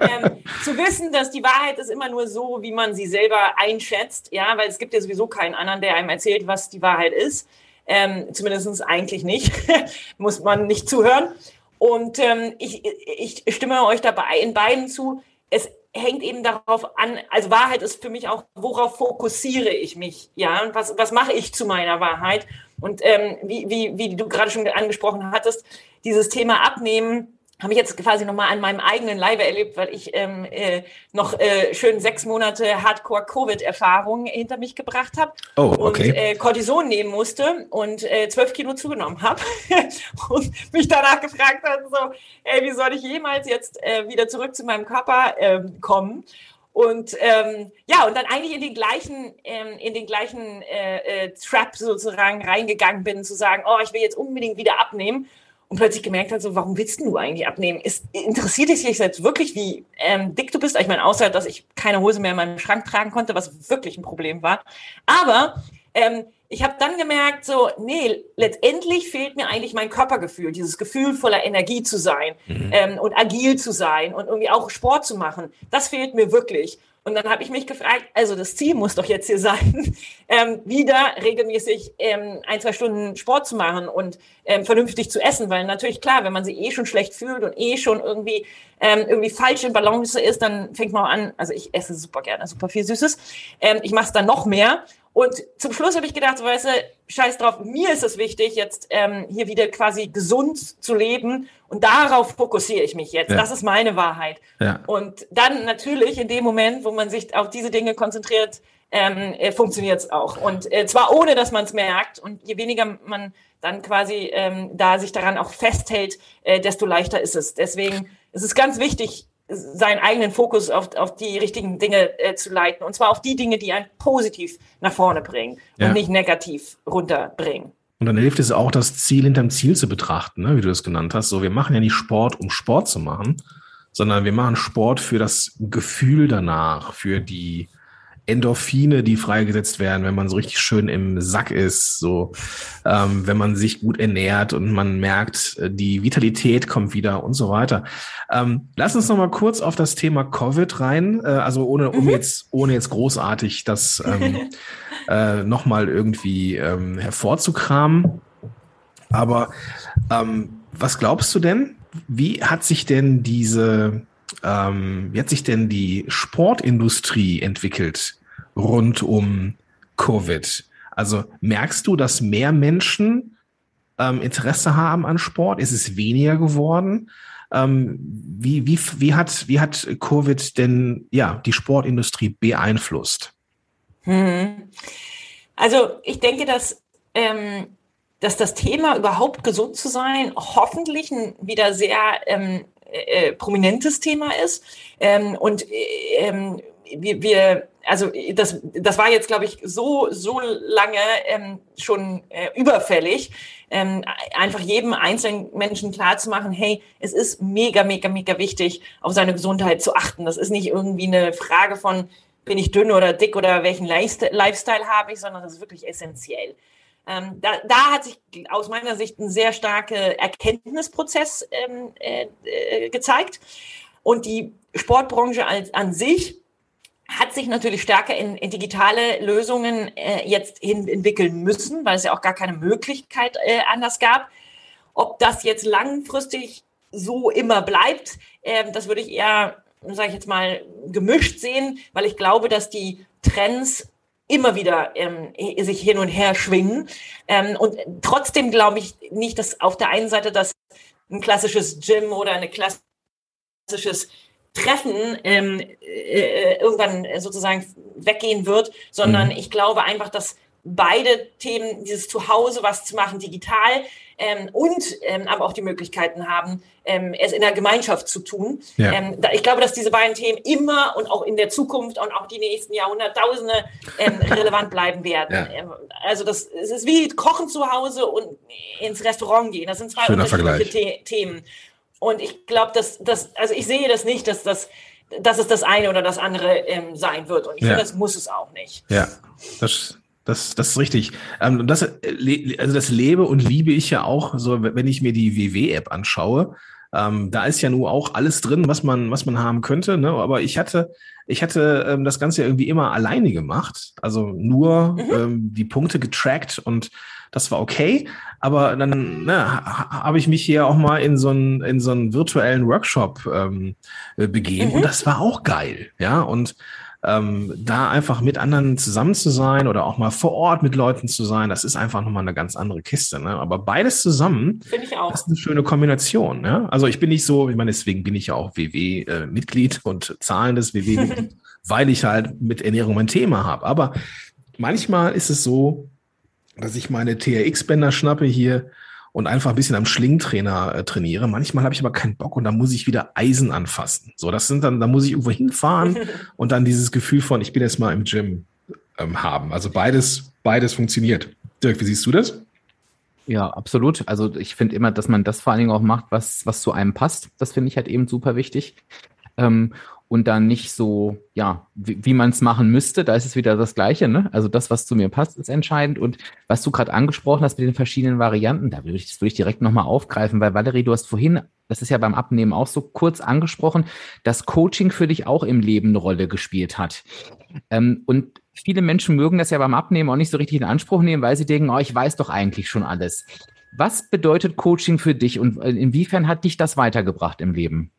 ähm, zu wissen, dass die Wahrheit ist immer nur so, wie man sie selber einschätzt, ja, weil es gibt ja sowieso keinen anderen, der einem erzählt, was die Wahrheit ist. Ähm, zumindest eigentlich nicht, muss man nicht zuhören. Und ähm, ich, ich stimme euch dabei in beiden zu. Es hängt eben darauf an, also Wahrheit ist für mich auch, worauf fokussiere ich mich, ja, und was, was mache ich zu meiner Wahrheit? Und ähm, wie, wie, wie du gerade schon angesprochen hattest, dieses Thema Abnehmen, habe ich jetzt quasi nochmal an meinem eigenen Leibe erlebt, weil ich ähm, äh, noch äh, schön sechs Monate Hardcore-Covid-Erfahrung hinter mich gebracht habe oh, okay. und äh, Cortison nehmen musste und äh, zwölf Kilo zugenommen habe und mich danach gefragt habe, so, ey, wie soll ich jemals jetzt äh, wieder zurück zu meinem Körper ähm, kommen? Und ähm, ja, und dann eigentlich in den gleichen, ähm, in den gleichen äh, äh, Trap sozusagen reingegangen bin, zu sagen, oh, ich will jetzt unbedingt wieder abnehmen und plötzlich gemerkt hat, so, warum willst du eigentlich abnehmen? Ist, interessiert es dich jetzt wirklich, wie ähm, dick du bist? Ich meine, außer, dass ich keine Hose mehr in meinem Schrank tragen konnte, was wirklich ein Problem war. Aber ähm, ich habe dann gemerkt, so, nee, letztendlich fehlt mir eigentlich mein Körpergefühl, dieses Gefühl voller Energie zu sein mhm. ähm, und agil zu sein und irgendwie auch Sport zu machen. Das fehlt mir wirklich. Und dann habe ich mich gefragt, also das Ziel muss doch jetzt hier sein, ähm, wieder regelmäßig ähm, ein, zwei Stunden Sport zu machen und ähm, vernünftig zu essen, weil natürlich klar, wenn man sich eh schon schlecht fühlt und eh schon irgendwie ähm, irgendwie falsch in Balance ist, dann fängt man an, also ich esse super gerne, super viel Süßes, ähm, ich mache es dann noch mehr und zum Schluss habe ich gedacht, so, weißt du, scheiß drauf, mir ist es wichtig, jetzt ähm, hier wieder quasi gesund zu leben und darauf fokussiere ich mich jetzt. Ja. Das ist meine Wahrheit. Ja. Und dann natürlich in dem Moment, wo man sich auf diese Dinge konzentriert, ähm, äh, funktioniert es auch. Und äh, zwar ohne, dass man es merkt. Und je weniger man dann quasi ähm, da sich daran auch festhält, äh, desto leichter ist es. Deswegen ist es ganz wichtig, seinen eigenen Fokus auf, auf die richtigen Dinge äh, zu leiten. Und zwar auf die Dinge, die einen positiv nach vorne bringen ja. und nicht negativ runterbringen. Und dann hilft es auch, das Ziel hinterm Ziel zu betrachten, ne, wie du das genannt hast. So, wir machen ja nicht Sport, um Sport zu machen, sondern wir machen Sport für das Gefühl danach, für die Endorphine, die freigesetzt werden, wenn man so richtig schön im Sack ist, so ähm, wenn man sich gut ernährt und man merkt, äh, die Vitalität kommt wieder und so weiter. Ähm, lass uns noch mal kurz auf das Thema Covid rein, äh, also ohne um mhm. jetzt ohne jetzt großartig das ähm, äh, noch mal irgendwie ähm, hervorzukramen. Aber ähm, was glaubst du denn? Wie hat sich denn diese ähm, wie hat sich denn die Sportindustrie entwickelt rund um Covid? Also merkst du, dass mehr Menschen ähm, Interesse haben an Sport? Ist es weniger geworden? Ähm, wie, wie, wie, hat, wie hat Covid denn ja, die Sportindustrie beeinflusst? Hm. Also ich denke, dass, ähm, dass das Thema überhaupt gesund zu sein hoffentlich wieder sehr ähm, äh, prominentes Thema ist. Ähm, und äh, ähm, wir, wir, also das, das war jetzt, glaube ich, so, so lange ähm, schon äh, überfällig, ähm, einfach jedem einzelnen Menschen klarzumachen, hey, es ist mega, mega, mega wichtig, auf seine Gesundheit zu achten. Das ist nicht irgendwie eine Frage von, bin ich dünn oder dick oder welchen Lifestyle habe ich, sondern das ist wirklich essentiell. Ähm, da, da hat sich aus meiner Sicht ein sehr starker Erkenntnisprozess ähm, äh, äh, gezeigt. Und die Sportbranche als, an sich hat sich natürlich stärker in, in digitale Lösungen äh, jetzt hin entwickeln müssen, weil es ja auch gar keine Möglichkeit äh, anders gab. Ob das jetzt langfristig so immer bleibt, äh, das würde ich eher, sage ich jetzt mal, gemischt sehen, weil ich glaube, dass die Trends immer wieder ähm, sich hin und her schwingen. Ähm, und trotzdem glaube ich nicht, dass auf der einen Seite das ein klassisches Gym oder ein klassisches Treffen ähm, äh, irgendwann sozusagen weggehen wird, sondern mhm. ich glaube einfach, dass beide Themen, dieses Zuhause was zu machen, digital ähm, und ähm, aber auch die Möglichkeiten haben, ähm, es in der Gemeinschaft zu tun. Ja. Ähm, da, ich glaube, dass diese beiden Themen immer und auch in der Zukunft und auch die nächsten Jahrhunderttausende ähm, relevant bleiben werden. Ja. Ähm, also das es ist wie Kochen zu Hause und ins Restaurant gehen. Das sind zwei Schöner unterschiedliche The Themen. Und ich glaube, dass das, also ich sehe das nicht, dass das dass es das eine oder das andere sein wird. Und ich ja. finde, das muss es auch nicht. Ja, das, das, das ist richtig. Ähm, das, äh, also das lebe und liebe ich ja auch, so wenn ich mir die WW-App anschaue. Ähm, da ist ja nur auch alles drin, was man, was man haben könnte. Ne? Aber ich hatte, ich hatte ähm, das Ganze irgendwie immer alleine gemacht. Also nur mhm. ähm, die Punkte getrackt und das war okay. Aber dann ne, habe ich mich hier auch mal in so einen, in so einen virtuellen Workshop ähm, äh, begeben mhm. und das war auch geil. Ja, und ähm, da einfach mit anderen zusammen zu sein oder auch mal vor Ort mit Leuten zu sein, das ist einfach nochmal eine ganz andere Kiste. Ne? Aber beides zusammen, ich auch. das ist eine schöne Kombination. Ja? Also ich bin nicht so, ich meine, deswegen bin ich ja auch WW-Mitglied äh, und zahlendes WW-Mitglied, weil ich halt mit Ernährung ein Thema habe. Aber manchmal ist es so, dass ich meine TRX-Bänder schnappe hier und einfach ein bisschen am Schlingentrainer äh, trainiere. Manchmal habe ich aber keinen Bock und dann muss ich wieder Eisen anfassen. So, das sind dann, da muss ich irgendwo hinfahren und dann dieses Gefühl von, ich bin jetzt mal im Gym ähm, haben. Also beides, beides funktioniert. Dirk, wie siehst du das? Ja, absolut. Also ich finde immer, dass man das vor allen Dingen auch macht, was, was zu einem passt. Das finde ich halt eben super wichtig. Ähm, und dann nicht so, ja, wie, wie man es machen müsste. Da ist es wieder das Gleiche, ne? Also das, was zu mir passt, ist entscheidend. Und was du gerade angesprochen hast mit den verschiedenen Varianten, da würde ich, das würde ich direkt nochmal aufgreifen, weil Valerie, du hast vorhin, das ist ja beim Abnehmen auch so kurz angesprochen, dass Coaching für dich auch im Leben eine Rolle gespielt hat. Ähm, und viele Menschen mögen das ja beim Abnehmen auch nicht so richtig in Anspruch nehmen, weil sie denken, oh, ich weiß doch eigentlich schon alles. Was bedeutet Coaching für dich und inwiefern hat dich das weitergebracht im Leben?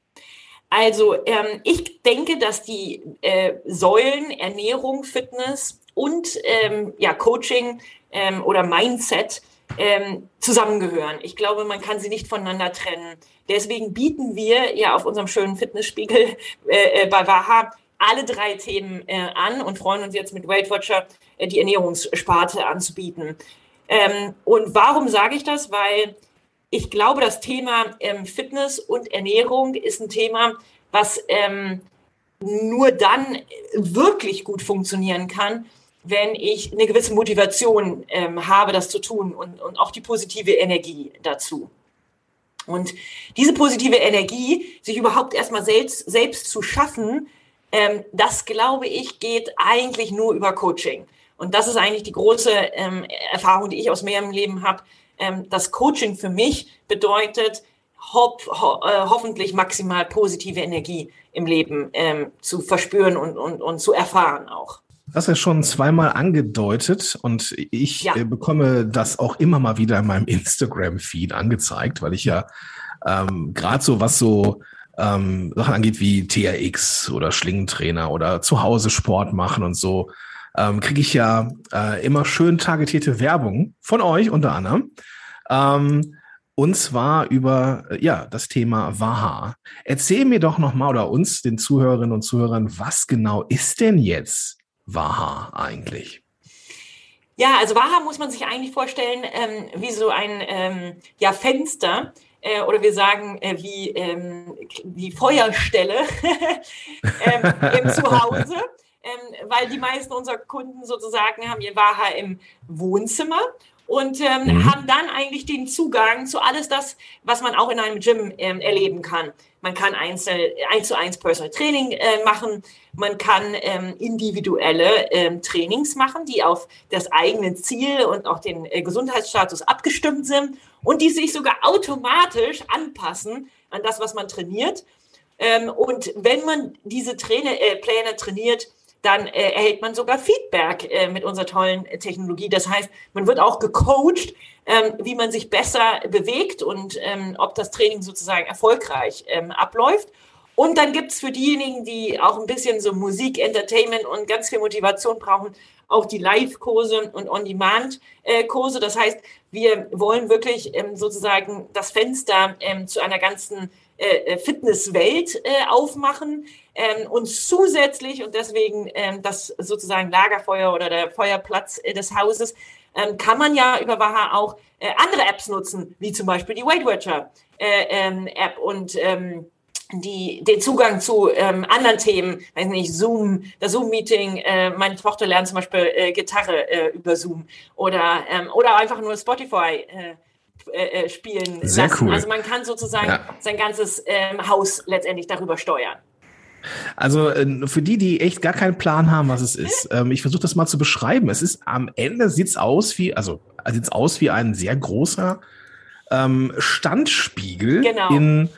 Also ähm, ich denke, dass die äh, Säulen Ernährung, Fitness und ähm, ja, Coaching ähm, oder Mindset ähm, zusammengehören. Ich glaube, man kann sie nicht voneinander trennen. Deswegen bieten wir ja auf unserem schönen Fitnessspiegel äh, äh, bei Waha alle drei Themen äh, an und freuen uns jetzt mit Weight Watcher äh, die Ernährungssparte anzubieten. Ähm, und warum sage ich das? Weil ich glaube, das Thema ähm, Fitness und Ernährung ist ein Thema, was ähm, nur dann wirklich gut funktionieren kann, wenn ich eine gewisse Motivation ähm, habe, das zu tun und, und auch die positive Energie dazu. Und diese positive Energie, sich überhaupt erstmal selbst, selbst zu schaffen, ähm, das glaube ich, geht eigentlich nur über Coaching. Und das ist eigentlich die große ähm, Erfahrung, die ich aus mehrem Leben habe, das Coaching für mich bedeutet, ho ho äh, hoffentlich maximal positive Energie im Leben ähm, zu verspüren und, und, und zu erfahren auch. Das ist schon zweimal angedeutet und ich ja. äh, bekomme das auch immer mal wieder in meinem Instagram-Feed angezeigt, weil ich ja ähm, gerade so was so ähm, Sachen angeht wie TRX oder Schlingentrainer oder zu Hause Sport machen und so, ähm, kriege ich ja äh, immer schön targetierte Werbung von euch unter anderem. Ähm, und zwar über äh, ja das Thema Waha. Erzähl mir doch noch mal oder uns den Zuhörerinnen und Zuhörern, was genau ist denn jetzt Waha eigentlich? Ja, also Waha muss man sich eigentlich vorstellen ähm, wie so ein ähm, ja, Fenster äh, oder wir sagen äh, wie ähm, die Feuerstelle ähm, im Zuhause. Ähm, weil die meisten unserer Kunden sozusagen haben ihr Waha im Wohnzimmer und ähm, mhm. haben dann eigentlich den Zugang zu alles das, was man auch in einem Gym ähm, erleben kann. Man kann einzeln, eins zu eins Personal Training äh, machen, man kann ähm, individuelle ähm, Trainings machen, die auf das eigene Ziel und auch den äh, Gesundheitsstatus abgestimmt sind und die sich sogar automatisch anpassen an das, was man trainiert. Ähm, und wenn man diese Traine, äh, Pläne trainiert, dann äh, erhält man sogar Feedback äh, mit unserer tollen Technologie. Das heißt, man wird auch gecoacht, ähm, wie man sich besser bewegt und ähm, ob das Training sozusagen erfolgreich ähm, abläuft. Und dann gibt's für diejenigen, die auch ein bisschen so Musik, Entertainment und ganz viel Motivation brauchen, auch die Live-Kurse und On-Demand-Kurse. Das heißt, wir wollen wirklich ähm, sozusagen das Fenster ähm, zu einer ganzen äh, äh, Fitnesswelt äh, aufmachen ähm, und zusätzlich und deswegen ähm, das sozusagen Lagerfeuer oder der Feuerplatz äh, des Hauses ähm, kann man ja über Waha auch äh, andere Apps nutzen, wie zum Beispiel die Weight Watcher äh, ähm, App und ähm, die, den Zugang zu ähm, anderen Themen, weiß nicht, Zoom, das Zoom-Meeting, äh, meine Tochter lernt zum Beispiel äh, Gitarre äh, über Zoom oder, ähm, oder einfach nur Spotify äh, äh, äh, spielen Sehr lassen. Cool. Also man kann sozusagen ja. sein ganzes ähm, Haus letztendlich darüber steuern. Also äh, für die, die echt gar keinen Plan haben, was es ist, ähm, ich versuche das mal zu beschreiben. Es ist am Ende sieht's aus wie, also sieht's aus wie ein sehr großer ähm, Standspiegel genau. in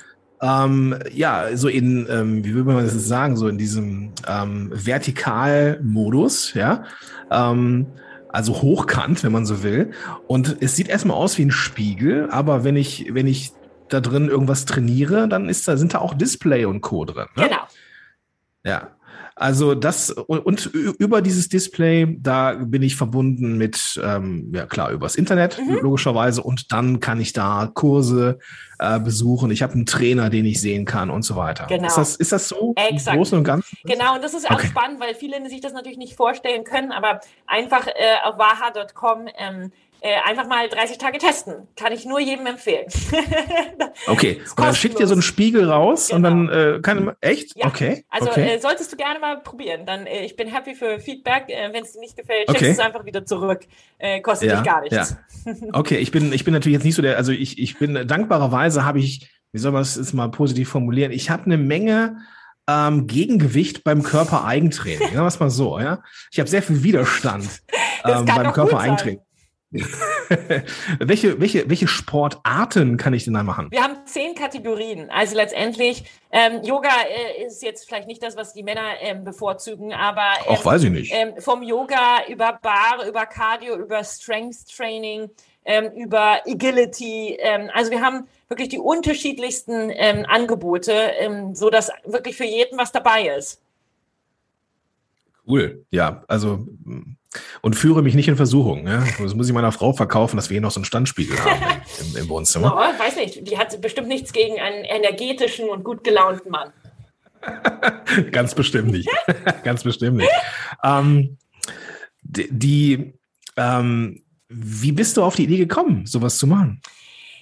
ähm, ja, so in, ähm, wie würde man das sagen, so in diesem ähm, Vertikalmodus, ja. Ähm, also hochkant, wenn man so will. Und es sieht erstmal aus wie ein Spiegel, aber wenn ich, wenn ich da drin irgendwas trainiere, dann ist da, sind da auch Display und Co. drin. Ne? Genau. Ja. Also das und, und, über dieses Display, da bin ich verbunden mit, ähm, ja klar, übers Internet mhm. logischerweise und dann kann ich da Kurse äh, besuchen. Ich habe einen Trainer, den ich sehen kann und so weiter. Genau. Ist das, ist das so Exakt. im Großen und Ganzen? Genau, und das ist auch okay. spannend, weil viele sich das natürlich nicht vorstellen können, aber einfach äh, auf waha.com ähm, äh, einfach mal 30 Tage testen. Kann ich nur jedem empfehlen. okay, und dann schickt ihr so einen Spiegel raus genau. und dann genau. äh, kann echt? Ja. Okay. Also okay. Äh, solltest du gerne mal probieren. Dann äh, ich bin happy für Feedback. Äh, Wenn es dir nicht gefällt, schickst okay. es einfach wieder zurück. Äh, kostet ja, dich gar nichts. Ja. Okay, ich bin ich bin natürlich jetzt nicht so der, also ich ich bin dankbarerweise habe ich, wie soll man es jetzt mal positiv formulieren? Ich habe eine Menge ähm, Gegengewicht beim Körpereigentraining. Ja, was mal so, ja. Ich habe sehr viel Widerstand ähm, beim Körpereigentraining. welche, welche, welche Sportarten kann ich denn da machen? Wir haben zehn Kategorien. Also letztendlich, ähm, Yoga äh, ist jetzt vielleicht nicht das, was die Männer ähm, bevorzugen, aber ähm, auch weiß ich nicht. Ähm, vom Yoga über Bar, über Cardio, über Strength Training, ähm, über Agility. Ähm, also wir haben wirklich die unterschiedlichsten Angebote, so dass wirklich für jeden was dabei ist. Cool, ja, also und führe mich nicht in Versuchung. Ja? Das muss ich meiner Frau verkaufen, dass wir hier noch so einen Standspiegel haben im, im Wohnzimmer. Oh, weiß nicht, die hat bestimmt nichts gegen einen energetischen und gut gelaunten Mann. Ganz bestimmt nicht. Ganz bestimmt nicht. Ähm, die, ähm, wie bist du auf die Idee gekommen, sowas zu machen?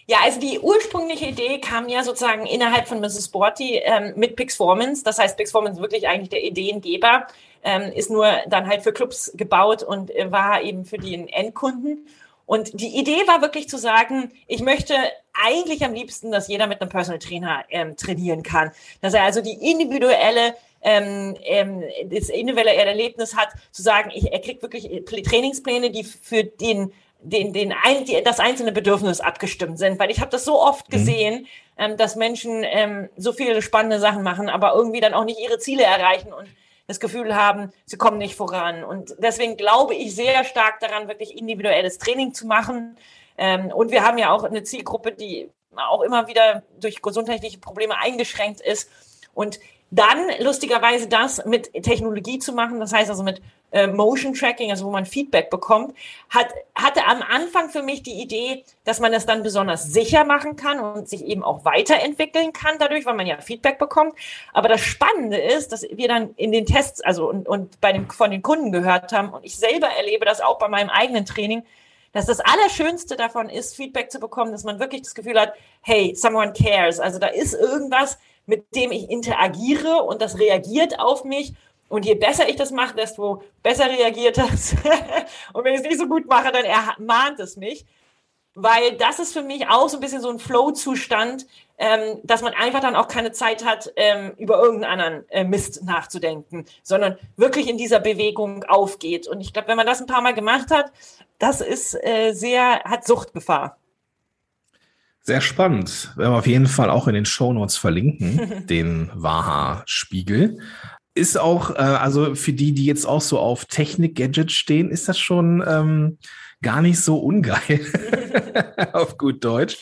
Ja, also die ursprüngliche Idee kam ja sozusagen innerhalb von Mrs. Sporty ähm, mit Pixformance. Das heißt, Pixformance ist wirklich eigentlich der Ideengeber ähm, ist nur dann halt für Clubs gebaut und äh, war eben für den Endkunden. Und die Idee war wirklich zu sagen, ich möchte eigentlich am liebsten, dass jeder mit einem Personal Trainer ähm, trainieren kann. Dass er also die individuelle ähm, ähm, das individuelle Erlebnis hat, zu sagen, ich, er kriegt wirklich Trainingspläne, die für den den, den ein, die, das einzelne Bedürfnis abgestimmt sind, weil ich habe das so oft mhm. gesehen, mhm. ähm, dass Menschen ähm, so viele spannende Sachen machen, aber irgendwie dann auch nicht ihre Ziele erreichen und das Gefühl haben, sie kommen nicht voran. Und deswegen glaube ich sehr stark daran, wirklich individuelles Training zu machen. Ähm, und wir haben ja auch eine Zielgruppe, die auch immer wieder durch gesundheitliche Probleme eingeschränkt ist. Und dann lustigerweise das mit Technologie zu machen, das heißt also mit äh, Motion Tracking, also wo man Feedback bekommt, hat, hatte am Anfang für mich die Idee, dass man das dann besonders sicher machen kann und sich eben auch weiterentwickeln kann dadurch, weil man ja Feedback bekommt. Aber das Spannende ist, dass wir dann in den Tests, also und, und bei dem, von den Kunden gehört haben und ich selber erlebe das auch bei meinem eigenen Training, dass das Allerschönste davon ist, Feedback zu bekommen, dass man wirklich das Gefühl hat, hey, someone cares. Also da ist irgendwas, mit dem ich interagiere und das reagiert auf mich. Und je besser ich das mache, desto besser reagiert das. und wenn ich es nicht so gut mache, dann ermahnt es mich. Weil das ist für mich auch so ein bisschen so ein Flow-Zustand, ähm, dass man einfach dann auch keine Zeit hat, ähm, über irgendeinen anderen äh, Mist nachzudenken, sondern wirklich in dieser Bewegung aufgeht. Und ich glaube, wenn man das ein paar Mal gemacht hat, das ist äh, sehr, hat Suchtgefahr. Sehr spannend. Werden wir auf jeden Fall auch in den Show Notes verlinken, den Waha-Spiegel. Ist auch, äh, also für die, die jetzt auch so auf Technik-Gadgets stehen, ist das schon ähm, gar nicht so ungeil, auf gut Deutsch.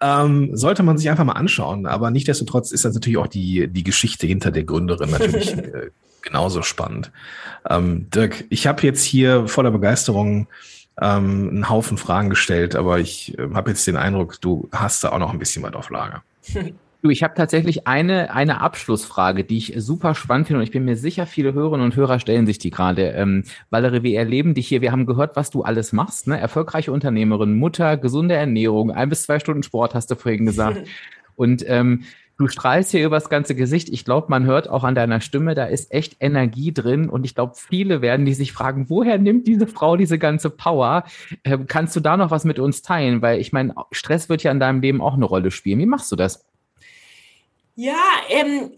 Ähm, sollte man sich einfach mal anschauen. Aber nichtdestotrotz ist das natürlich auch die, die Geschichte hinter der Gründerin natürlich äh, genauso spannend. Ähm, Dirk, ich habe jetzt hier voller Begeisterung ähm, einen Haufen Fragen gestellt, aber ich äh, habe jetzt den Eindruck, du hast da auch noch ein bisschen was auf Lager. Du, ich habe tatsächlich eine, eine Abschlussfrage, die ich super spannend finde und ich bin mir sicher, viele Hörerinnen und Hörer stellen sich die gerade. Ähm, Valerie, wir erleben dich hier. Wir haben gehört, was du alles machst. Ne? Erfolgreiche Unternehmerin, Mutter, gesunde Ernährung, ein bis zwei Stunden Sport, hast du vorhin gesagt. Und ähm, du strahlst hier übers ganze Gesicht. Ich glaube, man hört auch an deiner Stimme, da ist echt Energie drin. Und ich glaube, viele werden die sich fragen, woher nimmt diese Frau diese ganze Power? Ähm, kannst du da noch was mit uns teilen? Weil ich meine, Stress wird ja in deinem Leben auch eine Rolle spielen. Wie machst du das? Ja, ähm,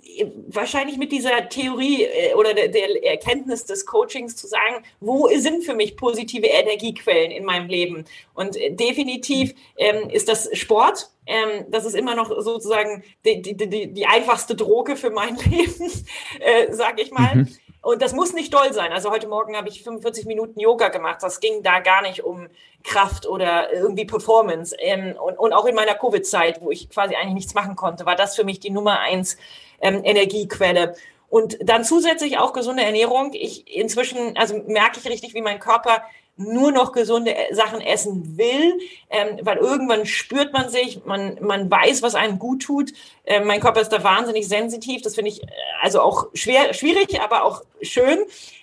wahrscheinlich mit dieser Theorie äh, oder der, der, Erkenntnis des Coachings zu sagen, wo sind für mich positive Energiequellen in meinem Leben? Und äh, definitiv ähm, ist das Sport. Ähm, das ist immer noch sozusagen die, die, die, die einfachste Droge für mein Leben, äh, sage ich mal. Mhm. Und das muss nicht doll sein. Also heute Morgen habe ich 45 Minuten Yoga gemacht. Das ging da gar nicht um Kraft oder irgendwie Performance. Ähm, und, und auch in meiner Covid-Zeit, wo ich quasi eigentlich nichts machen konnte, war das für mich die Nummer eins ähm, Energiequelle. Und dann zusätzlich auch gesunde Ernährung. Ich inzwischen, also merke ich richtig, wie mein Körper nur noch gesunde äh, Sachen essen will, ähm, weil irgendwann spürt man sich, man, man weiß, was einem gut tut. Ähm, mein Körper ist da wahnsinnig sensitiv. Das finde ich äh, also auch schwer, schwierig, aber auch schön.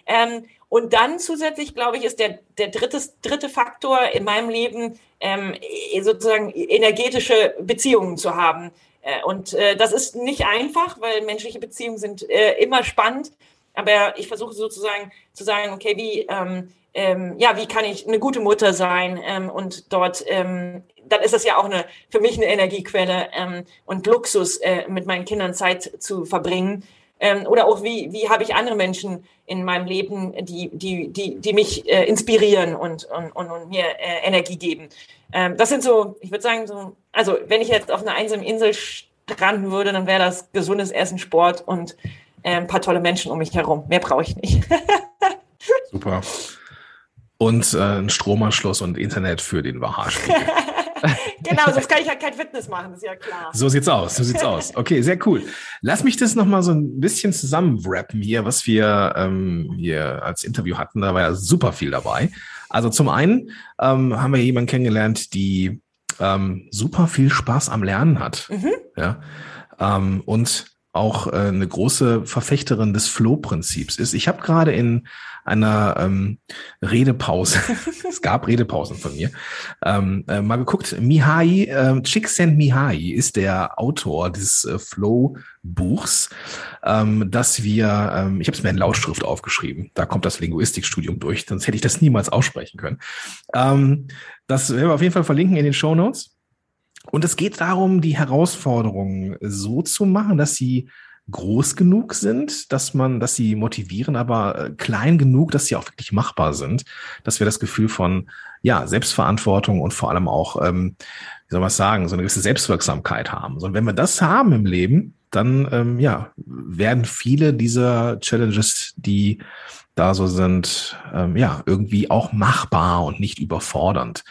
Ähm, und dann zusätzlich, glaube ich, ist der, der dritte, dritte Faktor in meinem Leben, ähm, sozusagen energetische Beziehungen zu haben. Äh, und äh, das ist nicht einfach, weil menschliche Beziehungen sind äh, immer spannend. Aber ich versuche sozusagen zu sagen, okay, wie, ähm, ähm, ja, wie kann ich eine gute Mutter sein ähm, und dort, ähm, dann ist das ja auch eine, für mich eine Energiequelle ähm, und Luxus, äh, mit meinen Kindern Zeit zu verbringen. Ähm, oder auch wie, wie habe ich andere Menschen in meinem Leben, die, die, die, die mich äh, inspirieren und, und, und, und mir äh, Energie geben. Ähm, das sind so, ich würde sagen, so, also wenn ich jetzt auf einer einsamen Insel stranden würde, dann wäre das gesundes Essen, Sport und äh, ein paar tolle Menschen um mich herum. Mehr brauche ich nicht. Super und äh, ein Stromanschluss und Internet für den Waha-Spiegel. genau, sonst kann ich halt kein Fitness machen, ist ja klar. So sieht's aus, so sieht's aus. Okay, sehr cool. Lass mich das nochmal so ein bisschen zusammenwrappen hier, was wir ähm, hier als Interview hatten. Da war ja super viel dabei. Also zum einen ähm, haben wir jemanden kennengelernt, die ähm, super viel Spaß am Lernen hat. Mhm. Ja. Ähm, und auch äh, eine große Verfechterin des Flow-Prinzips ist. Ich habe gerade in einer ähm, Redepause, es gab Redepausen von mir, ähm, äh, mal geguckt, Mihai, äh, Csikszentmihalyi ist der Autor des äh, Flow-Buchs, ähm, dass wir, ähm, ich habe es mir in Lautschrift aufgeschrieben, da kommt das Linguistikstudium durch, sonst hätte ich das niemals aussprechen können. Ähm, das werden wir auf jeden Fall verlinken in den Show Notes. Und es geht darum, die Herausforderungen so zu machen, dass sie groß genug sind, dass man, dass sie motivieren, aber äh, klein genug, dass sie auch wirklich machbar sind, dass wir das Gefühl von ja Selbstverantwortung und vor allem auch, ähm, wie soll man sagen, so eine gewisse Selbstwirksamkeit haben. Und wenn wir das haben im Leben, dann ähm, ja werden viele dieser Challenges, die da so sind, ähm, ja irgendwie auch machbar und nicht überfordernd.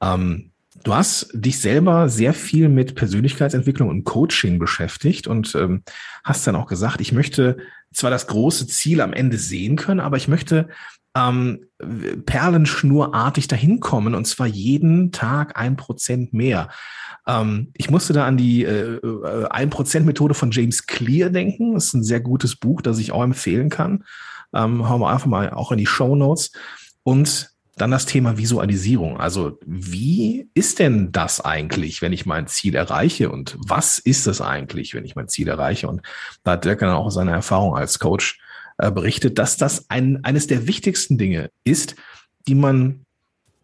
Ähm, Du hast dich selber sehr viel mit Persönlichkeitsentwicklung und Coaching beschäftigt und ähm, hast dann auch gesagt, ich möchte zwar das große Ziel am Ende sehen können, aber ich möchte ähm, perlenschnurartig dahin kommen und zwar jeden Tag ein Prozent mehr. Ähm, ich musste da an die äh, äh ein Prozent Methode von James Clear denken. Das ist ein sehr gutes Buch, das ich auch empfehlen kann. Ähm, hauen wir einfach mal auch in die Show Notes. Und dann das Thema Visualisierung. Also wie ist denn das eigentlich, wenn ich mein Ziel erreiche? Und was ist es eigentlich, wenn ich mein Ziel erreiche? Und da hat Dirk dann auch seine Erfahrung als Coach äh, berichtet, dass das ein, eines der wichtigsten Dinge ist, die man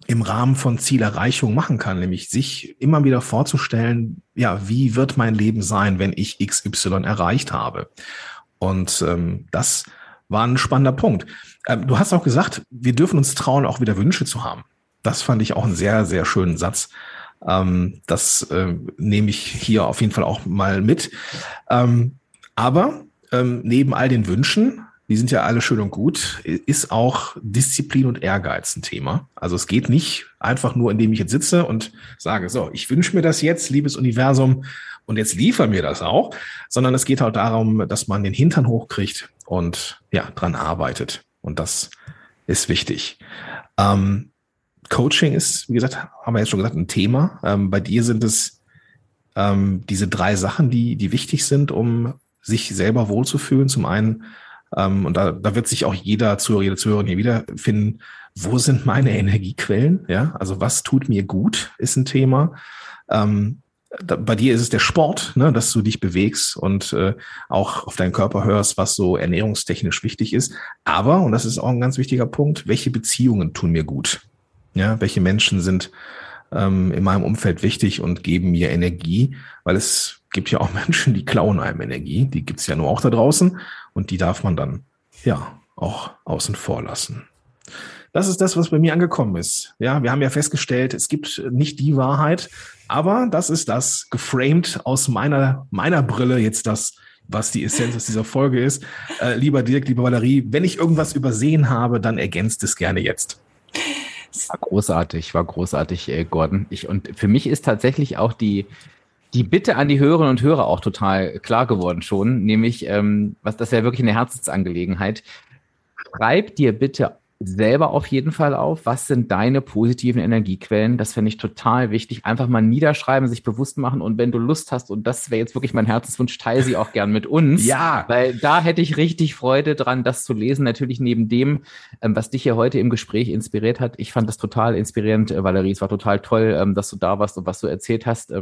im Rahmen von Zielerreichung machen kann, nämlich sich immer wieder vorzustellen, ja, wie wird mein Leben sein, wenn ich XY erreicht habe? Und ähm, das war ein spannender Punkt. Ähm, du hast auch gesagt, wir dürfen uns trauen, auch wieder Wünsche zu haben. Das fand ich auch einen sehr, sehr schönen Satz. Ähm, das äh, nehme ich hier auf jeden Fall auch mal mit. Ähm, aber ähm, neben all den Wünschen, die sind ja alle schön und gut, ist auch Disziplin und Ehrgeiz ein Thema. Also es geht nicht einfach nur, indem ich jetzt sitze und sage, so, ich wünsche mir das jetzt, liebes Universum, und jetzt liefer mir das auch, sondern es geht halt darum, dass man den Hintern hochkriegt und ja, dran arbeitet. Und das ist wichtig. Ähm, Coaching ist, wie gesagt, haben wir jetzt schon gesagt, ein Thema. Ähm, bei dir sind es ähm, diese drei Sachen, die, die wichtig sind, um sich selber wohlzufühlen. Zum einen, ähm, und da, da wird sich auch jeder Zuhörer, jede Zuhörerin hier wiederfinden, wo sind meine Energiequellen? Ja, also was tut mir gut, ist ein Thema. Ähm, bei dir ist es der Sport, ne, dass du dich bewegst und äh, auch auf deinen Körper hörst, was so ernährungstechnisch wichtig ist. Aber, und das ist auch ein ganz wichtiger Punkt, welche Beziehungen tun mir gut? Ja, welche Menschen sind ähm, in meinem Umfeld wichtig und geben mir Energie? Weil es gibt ja auch Menschen, die klauen einem Energie. Die gibt's ja nur auch da draußen und die darf man dann ja auch außen vor lassen. Das ist das, was bei mir angekommen ist. Ja, wir haben ja festgestellt, es gibt nicht die Wahrheit, aber das ist das geframed aus meiner, meiner Brille jetzt das, was die Essenz aus dieser Folge ist. Äh, lieber Dirk, lieber Valerie, wenn ich irgendwas übersehen habe, dann ergänzt es gerne jetzt. War großartig, war großartig, äh, Gordon. Ich, und für mich ist tatsächlich auch die, die Bitte an die Hörerinnen und Hörer auch total klar geworden schon, nämlich, ähm, was das ja wirklich eine Herzensangelegenheit. Schreib dir bitte selber auf jeden Fall auf, was sind deine positiven Energiequellen. Das finde ich total wichtig. Einfach mal niederschreiben, sich bewusst machen und wenn du Lust hast, und das wäre jetzt wirklich mein Herzenswunsch, teile sie auch gern mit uns. Ja. Weil da hätte ich richtig Freude dran, das zu lesen. Natürlich neben dem, ähm, was dich hier heute im Gespräch inspiriert hat. Ich fand das total inspirierend, äh, Valerie. Es war total toll, ähm, dass du da warst und was du erzählt hast.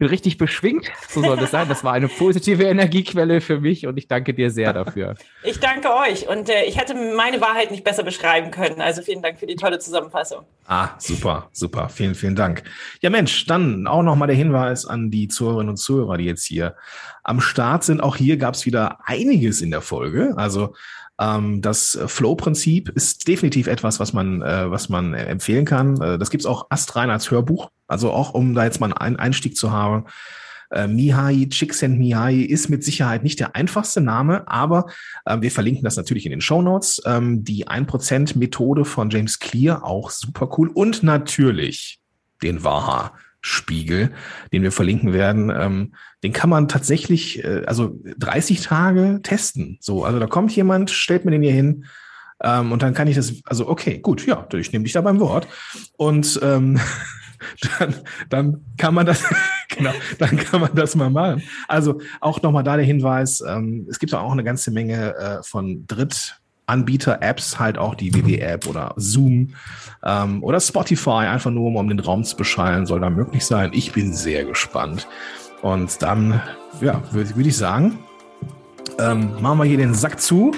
Bin richtig beschwingt. So soll das sein. Das war eine positive Energiequelle für mich und ich danke dir sehr dafür. Ich danke euch und äh, ich hätte meine Wahrheit nicht besser beschreiben können. Also vielen Dank für die tolle Zusammenfassung. Ah, super, super. Vielen, vielen Dank. Ja, Mensch, dann auch nochmal der Hinweis an die Zuhörerinnen und Zuhörer, die jetzt hier am Start sind. Auch hier gab es wieder einiges in der Folge. Also ähm, das Flow-Prinzip ist definitiv etwas, was man, äh, was man empfehlen kann. Äh, das gibt's auch astrein als Hörbuch. Also auch, um da jetzt mal einen Einstieg zu haben. Äh, Mihai, Csikszentmihalyi ist mit Sicherheit nicht der einfachste Name, aber äh, wir verlinken das natürlich in den Show Notes. Ähm, die 1% Methode von James Clear, auch super cool. Und natürlich den Waha Spiegel, den wir verlinken werden, ähm, den kann man tatsächlich, äh, also 30 Tage testen. So, also da kommt jemand, stellt mir den hier hin, ähm, und dann kann ich das, also okay, gut, ja, ich nehme dich da beim Wort. Und ähm, dann, dann kann man das, genau, dann kann man das mal machen. Also auch nochmal da der Hinweis, ähm, es gibt auch eine ganze Menge äh, von Dritt- Anbieter-Apps, halt auch die WW-App oder Zoom ähm, oder Spotify, einfach nur um den Raum zu beschallen, soll da möglich sein. Ich bin sehr gespannt. Und dann, ja, würde würd ich sagen, ähm, machen wir hier den Sack zu.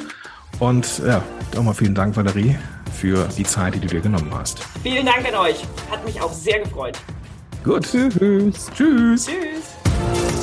Und ja, nochmal vielen Dank, Valerie, für die Zeit, die du dir genommen hast. Vielen Dank an euch. Hat mich auch sehr gefreut. Gut. Tschüss. Tschüss. Tschüss.